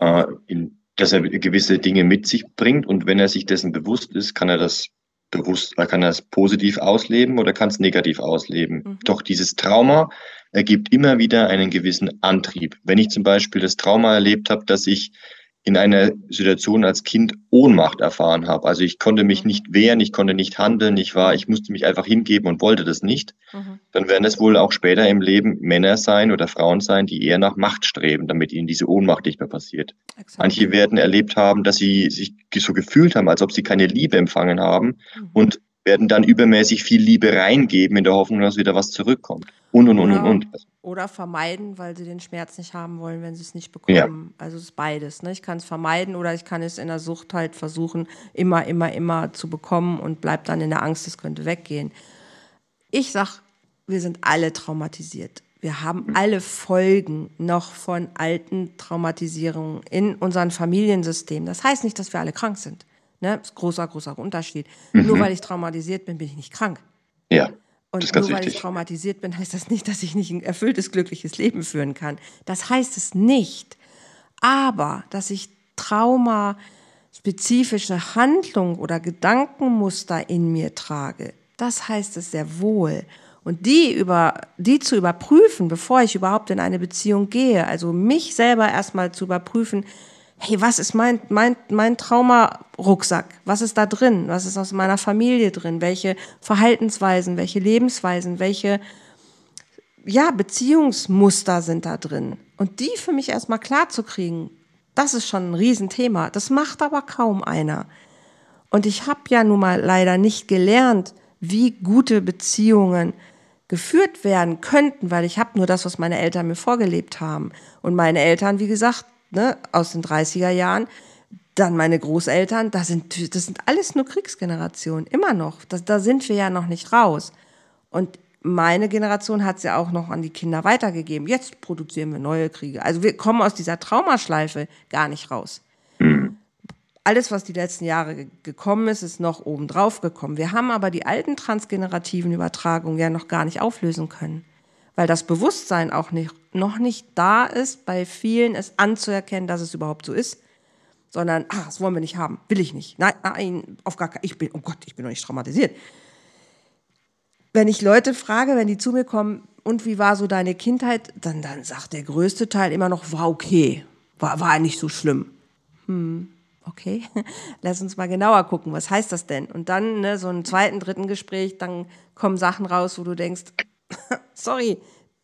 äh, in, dass er gewisse Dinge mit sich bringt und wenn er sich dessen bewusst ist, kann er das bewusst, er kann das positiv ausleben oder kann es negativ ausleben. Mhm. Doch dieses Trauma ergibt immer wieder einen gewissen Antrieb. Wenn ich zum Beispiel das Trauma erlebt habe, dass ich in einer Situation als Kind Ohnmacht erfahren habe. Also ich konnte mich mhm. nicht wehren, ich konnte nicht handeln, ich war, ich musste mich einfach hingeben und wollte das nicht. Mhm. Dann werden es wohl auch später im Leben Männer sein oder Frauen sein, die eher nach Macht streben, damit ihnen diese Ohnmacht nicht mehr passiert. Exakt. Manche werden erlebt haben, dass sie sich so gefühlt haben, als ob sie keine Liebe empfangen haben mhm. und werden dann übermäßig viel Liebe reingeben in der Hoffnung, dass wieder was zurückkommt. Und, und, und, und, und. Oder vermeiden, weil sie den Schmerz nicht haben wollen, wenn sie es nicht bekommen. Ja. Also es ist beides. Ne? Ich kann es vermeiden oder ich kann es in der Sucht halt versuchen, immer, immer, immer zu bekommen und bleib dann in der Angst, es könnte weggehen. Ich sag, wir sind alle traumatisiert. Wir haben alle Folgen noch von alten Traumatisierungen in unserem Familiensystem. Das heißt nicht, dass wir alle krank sind. Ne? Das ist großer, großer Unterschied. Mhm. Nur weil ich traumatisiert bin, bin ich nicht krank. Ja. Und nur weil ich traumatisiert bin, heißt das nicht, dass ich nicht ein erfülltes, glückliches Leben führen kann. Das heißt es nicht. Aber, dass ich traumaspezifische Handlungen oder Gedankenmuster in mir trage, das heißt es sehr wohl. Und die, über, die zu überprüfen, bevor ich überhaupt in eine Beziehung gehe, also mich selber erstmal zu überprüfen, hey, was ist mein, mein, mein Trauma-Rucksack? Was ist da drin? Was ist aus meiner Familie drin? Welche Verhaltensweisen, welche Lebensweisen, welche ja, Beziehungsmuster sind da drin? Und die für mich erstmal klar zu kriegen, das ist schon ein Riesenthema. Das macht aber kaum einer. Und ich habe ja nun mal leider nicht gelernt, wie gute Beziehungen geführt werden könnten, weil ich habe nur das, was meine Eltern mir vorgelebt haben. Und meine Eltern, wie gesagt, ne, aus den 30er Jahren, dann meine Großeltern, das sind, das sind alles nur Kriegsgenerationen, immer noch. Das, da sind wir ja noch nicht raus. Und meine Generation hat es ja auch noch an die Kinder weitergegeben. Jetzt produzieren wir neue Kriege. Also wir kommen aus dieser Traumaschleife gar nicht raus. Mhm. Alles, was die letzten Jahre gekommen ist, ist noch obendrauf gekommen. Wir haben aber die alten transgenerativen Übertragungen ja noch gar nicht auflösen können weil das Bewusstsein auch nicht, noch nicht da ist, bei vielen es anzuerkennen, dass es überhaupt so ist, sondern, ach, das wollen wir nicht haben, will ich nicht. Nein, nein, auf gar keinen, ich bin, oh Gott, ich bin noch nicht traumatisiert. Wenn ich Leute frage, wenn die zu mir kommen, und wie war so deine Kindheit, dann, dann sagt der größte Teil immer noch, war okay, war, war nicht so schlimm. Hm, okay, lass uns mal genauer gucken, was heißt das denn? Und dann, ne, so im zweiten, dritten Gespräch, dann kommen Sachen raus, wo du denkst, sorry,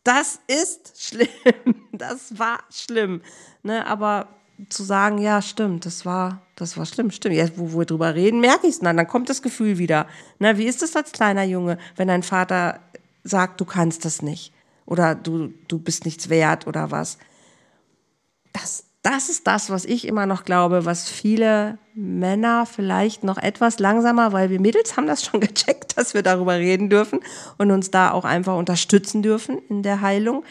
das ist schlimm, das war schlimm. Ne, aber zu sagen, ja, stimmt, das war, das war schlimm, stimmt. Jetzt, wo, wir drüber reden, merke ich es dann, dann kommt das Gefühl wieder. Ne, wie ist es als kleiner Junge, wenn dein Vater sagt, du kannst das nicht oder du, du bist nichts wert oder was? Das, das ist das, was ich immer noch glaube, was viele Männer vielleicht noch etwas langsamer, weil wir Mädels haben das schon gecheckt, dass wir darüber reden dürfen und uns da auch einfach unterstützen dürfen in der Heilung.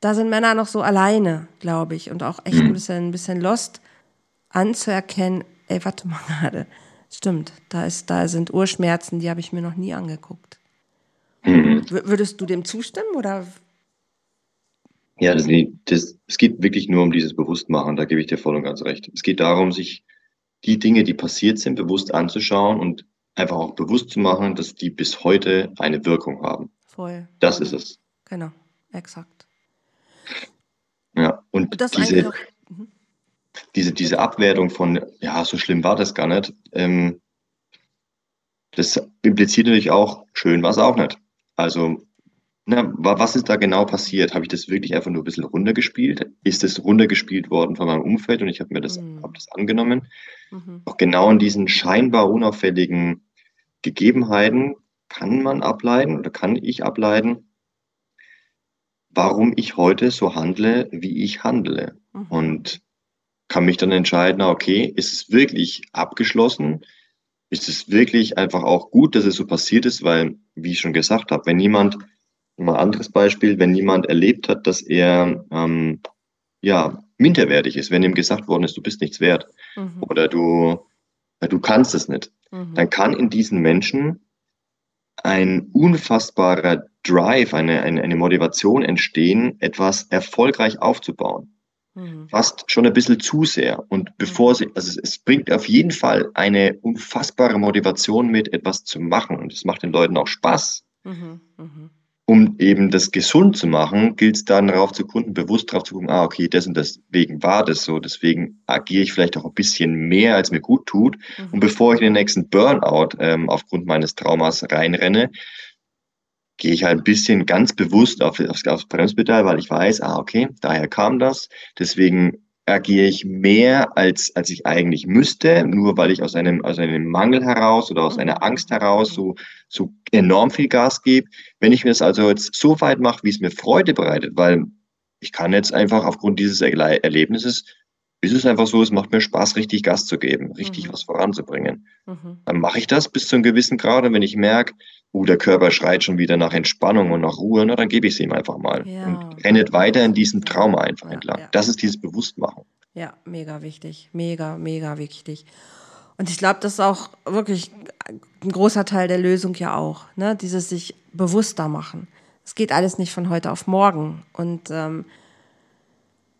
Da sind Männer noch so alleine, glaube ich, und auch echt ein bisschen, ein bisschen lost anzuerkennen, ey, warte mal gerade, stimmt, da, ist, da sind Urschmerzen, die habe ich mir noch nie angeguckt. Mhm. Würdest du dem zustimmen oder ja, das, das, es geht wirklich nur um dieses Bewusstmachen, da gebe ich dir voll und ganz recht. Es geht darum, sich die Dinge, die passiert sind, bewusst anzuschauen und einfach auch bewusst zu machen, dass die bis heute eine Wirkung haben. Voll. Das ist es. Genau, exakt. Ja, und das diese, auch, mhm. diese, diese Abwertung von, ja, so schlimm war das gar nicht, ähm, das impliziert natürlich auch, schön war es auch nicht. Also na, was ist da genau passiert? Habe ich das wirklich einfach nur ein bisschen runtergespielt? Ist es runtergespielt worden von meinem Umfeld und ich habe mir das, mhm. hab das angenommen? Mhm. Auch genau in diesen scheinbar unauffälligen Gegebenheiten kann man ableiten oder kann ich ableiten, warum ich heute so handle, wie ich handle. Mhm. Und kann mich dann entscheiden, okay, ist es wirklich abgeschlossen? Ist es wirklich einfach auch gut, dass es so passiert ist? Weil, wie ich schon gesagt habe, wenn jemand Mal ein anderes Beispiel, wenn jemand erlebt hat, dass er ähm, ja, minderwertig ist, wenn ihm gesagt worden ist, du bist nichts wert mhm. oder du, du kannst es nicht, mhm. dann kann in diesen Menschen ein unfassbarer Drive, eine, eine, eine Motivation entstehen, etwas erfolgreich aufzubauen. Mhm. Fast schon ein bisschen zu sehr. Und bevor sie, also es, bringt auf jeden Fall eine unfassbare Motivation mit, etwas zu machen. Und es macht den Leuten auch Spaß. Mhm. Um eben das gesund zu machen, gilt es dann darauf zu gucken, bewusst darauf zu gucken, ah, okay, das und deswegen war das so, deswegen agiere ich vielleicht auch ein bisschen mehr, als mir gut tut. Mhm. Und bevor ich in den nächsten Burnout ähm, aufgrund meines Traumas reinrenne, gehe ich halt ein bisschen ganz bewusst auf, aufs, aufs Bremspedal, weil ich weiß, ah, okay, daher kam das. Deswegen agiere ich mehr, als, als ich eigentlich müsste, nur weil ich aus einem, aus einem Mangel heraus oder aus einer Angst heraus so, so enorm viel Gas gebe. Wenn ich mir das also jetzt so weit mache, wie es mir Freude bereitet, weil ich kann jetzt einfach aufgrund dieses Erlebnisses ist es einfach so, es macht mir Spaß, richtig Gas zu geben, richtig mhm. was voranzubringen. Mhm. Dann mache ich das bis zu einem gewissen Grad und wenn ich merke, uh, der Körper schreit schon wieder nach Entspannung und nach Ruhe, na, dann gebe ich es ihm einfach mal ja. und rennet weiter in diesem Traum einfach ja, entlang. Ja. Das ist dieses Bewusstmachen. Ja, mega wichtig, mega, mega wichtig. Und ich glaube, das ist auch wirklich ein großer Teil der Lösung ja auch, ne? dieses sich bewusster machen. Es geht alles nicht von heute auf morgen und ähm,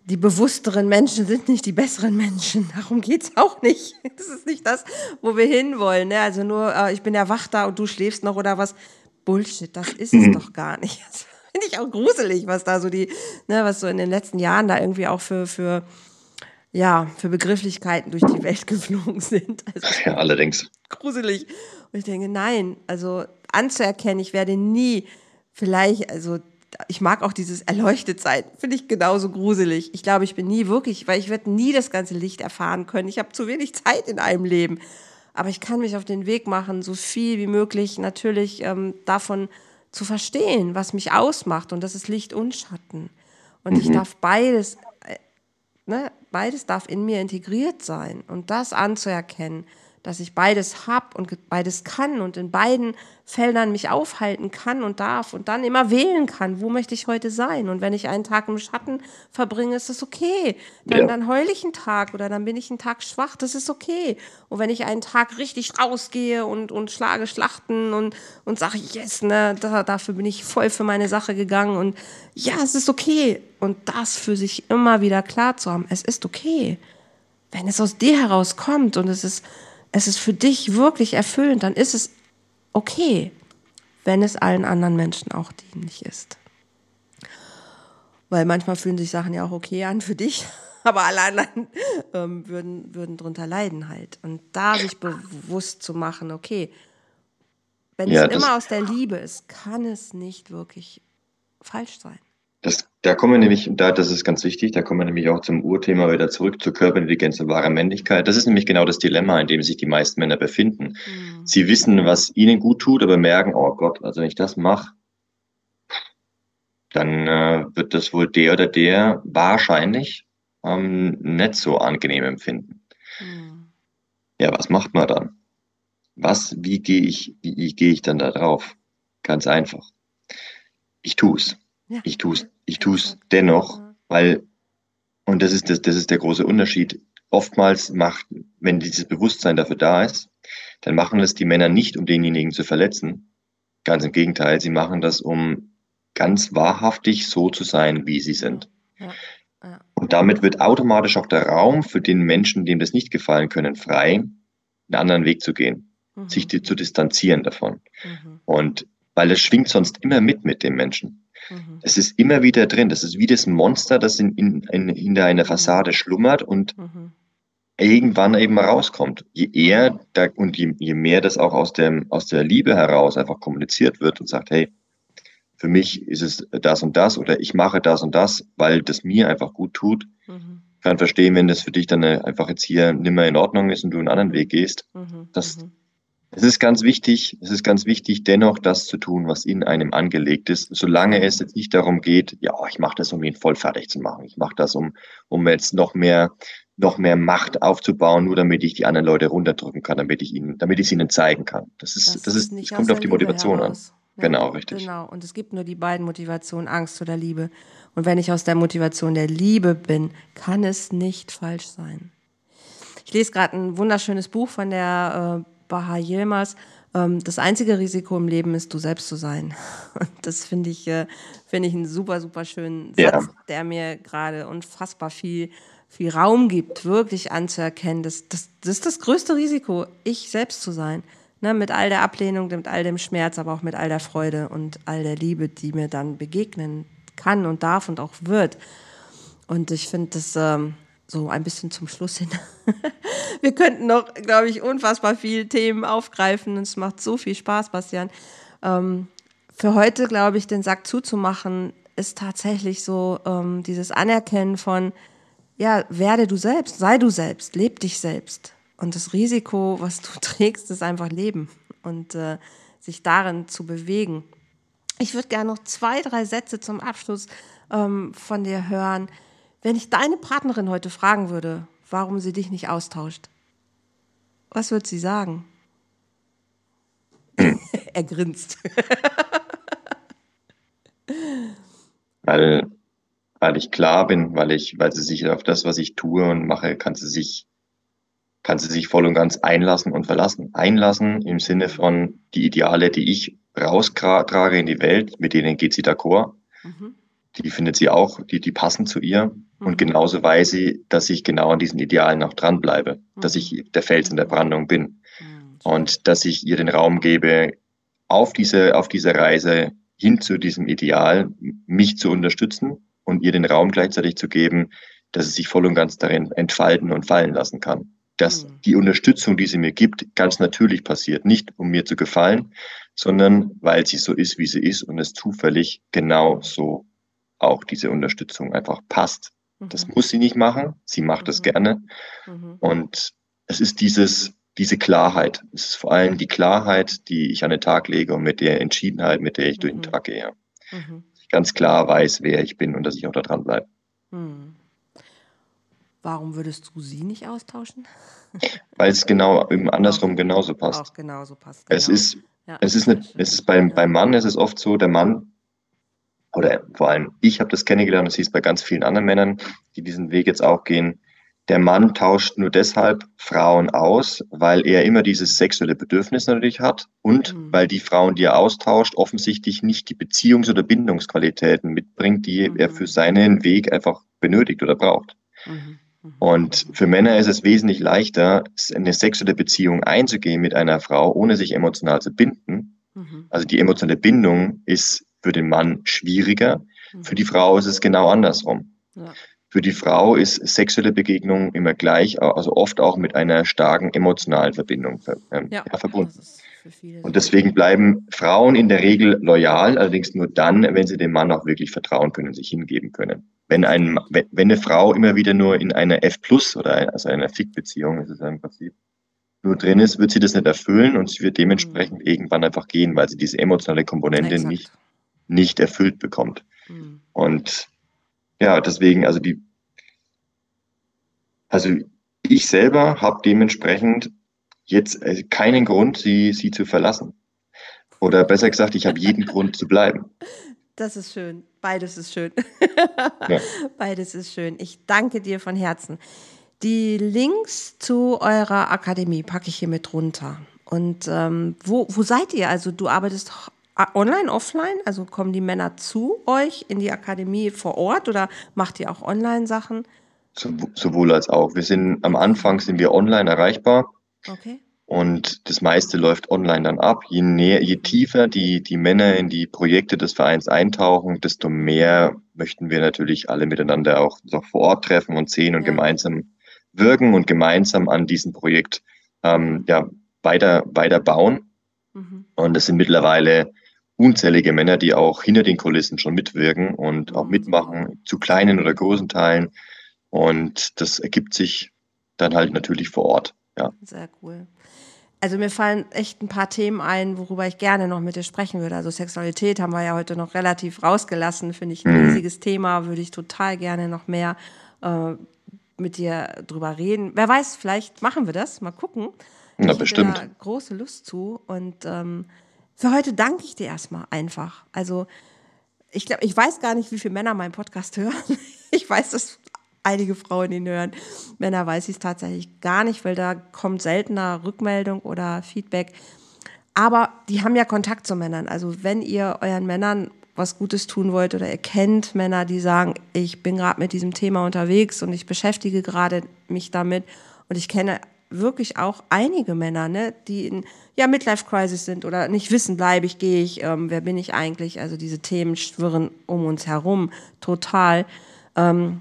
die bewussteren Menschen sind nicht die besseren Menschen. Darum geht es auch nicht. Das ist nicht das, wo wir hinwollen. Ne? Also nur, äh, ich bin ja wach da und du schläfst noch oder was. Bullshit, das ist es mhm. doch gar nicht. Das finde ich auch gruselig, was da so die, ne, was so in den letzten Jahren da irgendwie auch für, für, ja, für Begrifflichkeiten durch die Welt geflogen sind. Also, ja, allerdings. Gruselig. Und ich denke, nein, also anzuerkennen, ich werde nie vielleicht, also ich mag auch dieses erleuchtet sein, finde ich genauso gruselig. Ich glaube, ich bin nie wirklich, weil ich werde nie das ganze Licht erfahren können. Ich habe zu wenig Zeit in einem Leben. Aber ich kann mich auf den Weg machen, so viel wie möglich natürlich ähm, davon zu verstehen, was mich ausmacht. Und das ist Licht und Schatten. Und mhm. ich darf beides, äh, ne, beides darf in mir integriert sein. Und das anzuerkennen, dass ich beides hab und beides kann und in beiden Feldern mich aufhalten kann und darf und dann immer wählen kann, wo möchte ich heute sein. Und wenn ich einen Tag im Schatten verbringe, ist das okay. Dann, ja. dann heule ich einen Tag oder dann bin ich einen Tag schwach, das ist okay. Und wenn ich einen Tag richtig rausgehe und, und schlage Schlachten und, und sage, yes, ne, da, dafür bin ich voll für meine Sache gegangen und ja, es ist okay. Und das für sich immer wieder klar zu haben, es ist okay. Wenn es aus dir herauskommt und es ist es ist für dich wirklich erfüllend, dann ist es okay, wenn es allen anderen Menschen auch dienlich ist. Weil manchmal fühlen sich Sachen ja auch okay an für dich, aber alle anderen ähm, würden, würden drunter leiden halt. Und da sich bewusst zu machen, okay, wenn ja, es immer aus der Liebe ist, kann es nicht wirklich falsch sein. Das, da kommen wir nämlich, da, das ist ganz wichtig, da kommen wir nämlich auch zum Urthema wieder zurück, zur Körperintelligenz und wahrer Männlichkeit. Das ist nämlich genau das Dilemma, in dem sich die meisten Männer befinden. Mhm. Sie wissen, was ihnen gut tut, aber merken, oh Gott, also wenn ich das mache, dann äh, wird das wohl der oder der wahrscheinlich ähm, nicht so angenehm empfinden. Mhm. Ja, was macht man dann? Was, wie gehe ich, wie, wie gehe ich dann da drauf? Ganz einfach. Ich tue es. Ich tue es ich tue es dennoch, weil, und das ist, das, das ist der große Unterschied, oftmals macht, wenn dieses Bewusstsein dafür da ist, dann machen das die Männer nicht, um denjenigen zu verletzen. Ganz im Gegenteil, sie machen das, um ganz wahrhaftig so zu sein, wie sie sind. Ja, ja. Und damit wird automatisch auch der Raum für den Menschen, dem das nicht gefallen können, frei, einen anderen Weg zu gehen, mhm. sich zu distanzieren davon. Mhm. Und weil es schwingt sonst immer mit mit dem Menschen. Mhm. Es ist immer wieder drin. Das ist wie das Monster, das in, in, in, hinter einer Fassade schlummert und mhm. irgendwann eben rauskommt. Je eher da, und je, je mehr das auch aus, dem, aus der Liebe heraus einfach kommuniziert wird und sagt, hey, für mich ist es das und das oder ich mache das und das, weil das mir einfach gut tut. Mhm. Kann verstehen, wenn das für dich dann einfach jetzt hier nimmer in Ordnung ist und du einen anderen Weg gehst. Mhm. Das mhm. Es ist ganz wichtig, es ist ganz wichtig, dennoch das zu tun, was in einem angelegt ist, solange es jetzt nicht darum geht, ja, ich mache das, um ihn voll fertig zu machen. Ich mache das, um, um jetzt noch mehr, noch mehr Macht aufzubauen, nur damit ich die anderen Leute runterdrücken kann, damit ich ihnen, damit ich es ihnen zeigen kann. Das ist, das, das ist, das kommt auf die Motivation an. Ja, genau, richtig. Genau. Und es gibt nur die beiden Motivationen, Angst oder Liebe. Und wenn ich aus der Motivation der Liebe bin, kann es nicht falsch sein. Ich lese gerade ein wunderschönes Buch von der äh, Baha Yilmaz, Ähm, das einzige Risiko im Leben ist, du selbst zu sein. Und das finde ich, äh, finde ich einen super, super schönen Satz, ja. der mir gerade unfassbar viel, viel Raum gibt, wirklich anzuerkennen. Das, das, das ist das größte Risiko, ich selbst zu sein. Ne, mit all der Ablehnung, mit all dem Schmerz, aber auch mit all der Freude und all der Liebe, die mir dann begegnen kann und darf und auch wird. Und ich finde das ähm, so ein bisschen zum Schluss hin. Wir könnten noch, glaube ich, unfassbar viele Themen aufgreifen es macht so viel Spaß, Bastian. Ähm, für heute, glaube ich, den Sack zuzumachen, ist tatsächlich so ähm, dieses Anerkennen von, ja, werde du selbst, sei du selbst, leb dich selbst. Und das Risiko, was du trägst, ist einfach Leben und äh, sich darin zu bewegen. Ich würde gerne noch zwei, drei Sätze zum Abschluss ähm, von dir hören. Wenn ich deine Partnerin heute fragen würde, warum sie dich nicht austauscht, was würde sie sagen? er grinst. weil, weil ich klar bin, weil ich, weil sie sich auf das, was ich tue und mache, kann sie sich kann sie sich voll und ganz einlassen und verlassen. Einlassen im Sinne von die Ideale, die ich raustrage in die Welt, mit denen geht sie d'accord. Mhm. Die findet sie auch, die, die passen zu ihr. Mhm. Und genauso weiß sie, dass ich genau an diesen Idealen auch dranbleibe, mhm. dass ich der Fels in der Brandung bin. Mhm. Und dass ich ihr den Raum gebe, auf diese, auf diese Reise hin zu diesem Ideal, mich zu unterstützen und ihr den Raum gleichzeitig zu geben, dass sie sich voll und ganz darin entfalten und fallen lassen kann dass mhm. die Unterstützung, die sie mir gibt, ganz natürlich passiert. Nicht um mir zu gefallen, sondern weil sie so ist, wie sie ist und es zufällig genau so auch diese Unterstützung einfach passt. Mhm. Das muss sie nicht machen. Sie macht es mhm. gerne. Mhm. Und es ist dieses, diese Klarheit. Es ist vor allem die Klarheit, die ich an den Tag lege und mit der Entschiedenheit, mit der ich durch den mhm. Tag gehe. Mhm. Dass ich ganz klar weiß, wer ich bin und dass ich auch da dran bleibe. Mhm. Warum würdest du sie nicht austauschen? Weil es genau eben andersrum genauso passt. Auch genauso passt. Genau. Es ist, ja, es ist, eine, es ist beim, ja. beim Mann ist es oft so, der Mann, oder vor allem ich habe das kennengelernt, das hieß bei ganz vielen anderen Männern, die diesen Weg jetzt auch gehen, der Mann tauscht nur deshalb Frauen aus, weil er immer dieses sexuelle Bedürfnis natürlich hat und mhm. weil die Frauen, die er austauscht, offensichtlich nicht die Beziehungs- oder Bindungsqualitäten mitbringt, die mhm. er für seinen Weg einfach benötigt oder braucht. Mhm. Und für Männer ist es wesentlich leichter, eine sexuelle Beziehung einzugehen mit einer Frau, ohne sich emotional zu binden. Mhm. Also die emotionale Bindung ist für den Mann schwieriger. Mhm. Für die Frau ist es genau andersrum. Ja. Für die Frau ist sexuelle Begegnung immer gleich, also oft auch mit einer starken emotionalen Verbindung ähm, ja, verbunden. Und deswegen bleiben Frauen in der Regel loyal, allerdings nur dann, wenn sie dem Mann auch wirklich vertrauen können, sich hingeben können. Wenn, ein, wenn eine Frau immer wieder nur in einer F plus oder also einer Fick-Beziehung, ist es ja im Prinzip, nur drin ist, wird sie das nicht erfüllen und sie wird dementsprechend mhm. irgendwann einfach gehen, weil sie diese emotionale Komponente nicht, nicht erfüllt bekommt. Mhm. Und ja, deswegen, also die, also ich selber habe dementsprechend jetzt äh, keinen Grund, sie, sie zu verlassen. Oder besser gesagt, ich habe jeden Grund zu bleiben. Das ist schön. Beides ist schön. ja. Beides ist schön. Ich danke dir von Herzen. Die Links zu eurer Akademie packe ich hier mit runter. Und ähm, wo, wo seid ihr? Also du arbeitest online, offline? Also kommen die Männer zu euch in die Akademie vor Ort oder macht ihr auch Online-Sachen? Sowohl als auch. Wir sind am Anfang sind wir online erreichbar. Okay. Und das meiste läuft online dann ab. Je, näher, je tiefer die, die Männer in die Projekte des Vereins eintauchen, desto mehr möchten wir natürlich alle miteinander auch, auch vor Ort treffen und sehen und ja. gemeinsam wirken und gemeinsam an diesem Projekt ähm, ja, weiter, weiter bauen. Mhm. Und es sind mittlerweile unzählige Männer, die auch hinter den Kulissen schon mitwirken und auch mhm. mitmachen, zu kleinen oder großen Teilen. Und das ergibt sich dann halt natürlich vor Ort. Ja. Sehr cool also mir fallen echt ein paar Themen ein, worüber ich gerne noch mit dir sprechen würde. Also Sexualität haben wir ja heute noch relativ rausgelassen, finde ich ein mhm. riesiges Thema, würde ich total gerne noch mehr äh, mit dir drüber reden. Wer weiß, vielleicht machen wir das, mal gucken. Ja, ich bestimmt. Da große Lust zu und ähm, für heute danke ich dir erstmal einfach. Also ich glaube, ich weiß gar nicht, wie viele Männer meinen Podcast hören. Ich weiß, dass einige Frauen ihn hören. Männer weiß ich es tatsächlich gar nicht, weil da kommt seltener Rückmeldung oder Feedback. Aber die haben ja Kontakt zu Männern. Also wenn ihr euren Männern was Gutes tun wollt oder ihr kennt Männer, die sagen, ich bin gerade mit diesem Thema unterwegs und ich beschäftige gerade mich damit und ich kenne wirklich auch einige Männer, ne, die in ja, Midlife-Crisis sind oder nicht wissen, bleibe ich, gehe ich, ähm, wer bin ich eigentlich? Also diese Themen schwirren um uns herum total. Ähm,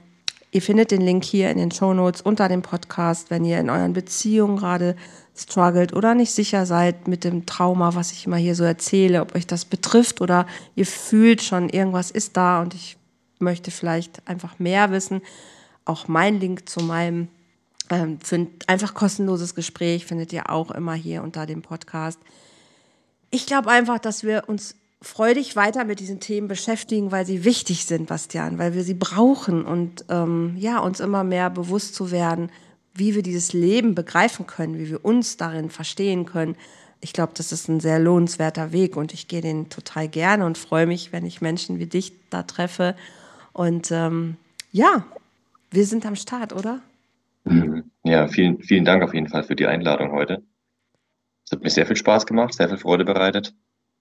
ihr findet den Link hier in den Show Notes unter dem Podcast, wenn ihr in euren Beziehungen gerade struggelt oder nicht sicher seid mit dem Trauma, was ich immer hier so erzähle, ob euch das betrifft oder ihr fühlt schon, irgendwas ist da und ich möchte vielleicht einfach mehr wissen. Auch mein Link zu meinem ähm, für ein einfach kostenloses Gespräch findet ihr auch immer hier unter dem Podcast. Ich glaube einfach, dass wir uns freudig weiter mit diesen Themen beschäftigen, weil sie wichtig sind, Bastian, weil wir sie brauchen und ähm, ja, uns immer mehr bewusst zu werden, wie wir dieses Leben begreifen können, wie wir uns darin verstehen können. Ich glaube, das ist ein sehr lohnenswerter Weg und ich gehe den total gerne und freue mich, wenn ich Menschen wie dich da treffe. Und ähm, ja, wir sind am Start, oder? Mhm. Ja, vielen, vielen Dank auf jeden Fall für die Einladung heute. Es hat mir sehr viel Spaß gemacht, sehr viel Freude bereitet.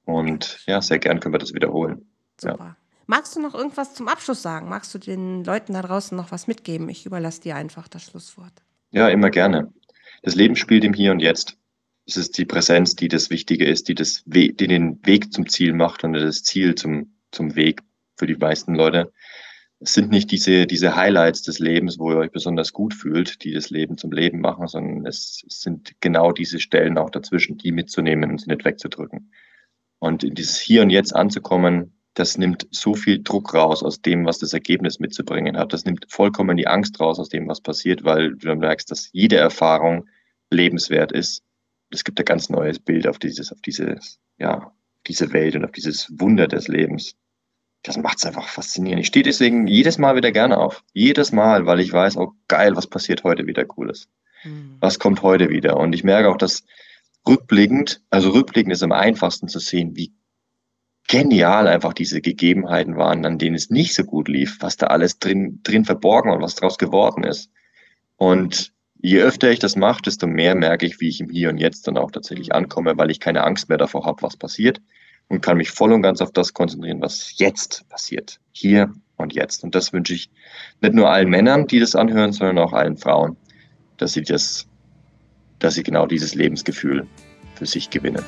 Und ja, sehr gern können wir das wiederholen. Super. Ja. Magst du noch irgendwas zum Abschluss sagen? Magst du den Leuten da draußen noch was mitgeben? Ich überlasse dir einfach das Schlusswort. Ja, immer gerne. Das Leben spielt im Hier und Jetzt. Es ist die Präsenz, die das Wichtige ist, die, das We die den Weg zum Ziel macht und das Ziel zum, zum Weg für die meisten Leute es sind nicht diese, diese Highlights des Lebens, wo ihr euch besonders gut fühlt, die das Leben zum Leben machen, sondern es sind genau diese Stellen auch dazwischen, die mitzunehmen und sie nicht wegzudrücken. Und in dieses Hier und Jetzt anzukommen, das nimmt so viel Druck raus aus dem, was das Ergebnis mitzubringen hat. Das nimmt vollkommen die Angst raus aus dem, was passiert, weil du dann merkst, dass jede Erfahrung lebenswert ist. Es gibt ein ganz neues Bild auf dieses, auf dieses, ja, diese Welt und auf dieses Wunder des Lebens das macht es einfach faszinierend. Ich stehe deswegen jedes Mal wieder gerne auf. Jedes Mal, weil ich weiß, oh geil, was passiert heute wieder Cooles. Mhm. Was kommt heute wieder? Und ich merke auch, dass rückblickend, also rückblickend ist am einfachsten zu sehen, wie genial einfach diese Gegebenheiten waren, an denen es nicht so gut lief, was da alles drin, drin verborgen und was daraus geworden ist. Und je öfter ich das mache, desto mehr merke ich, wie ich im Hier und Jetzt dann auch tatsächlich mhm. ankomme, weil ich keine Angst mehr davor habe, was passiert, und kann mich voll und ganz auf das konzentrieren, was jetzt passiert. Hier und jetzt. Und das wünsche ich nicht nur allen Männern, die das anhören, sondern auch allen Frauen, dass sie das, dass sie genau dieses Lebensgefühl für sich gewinnen.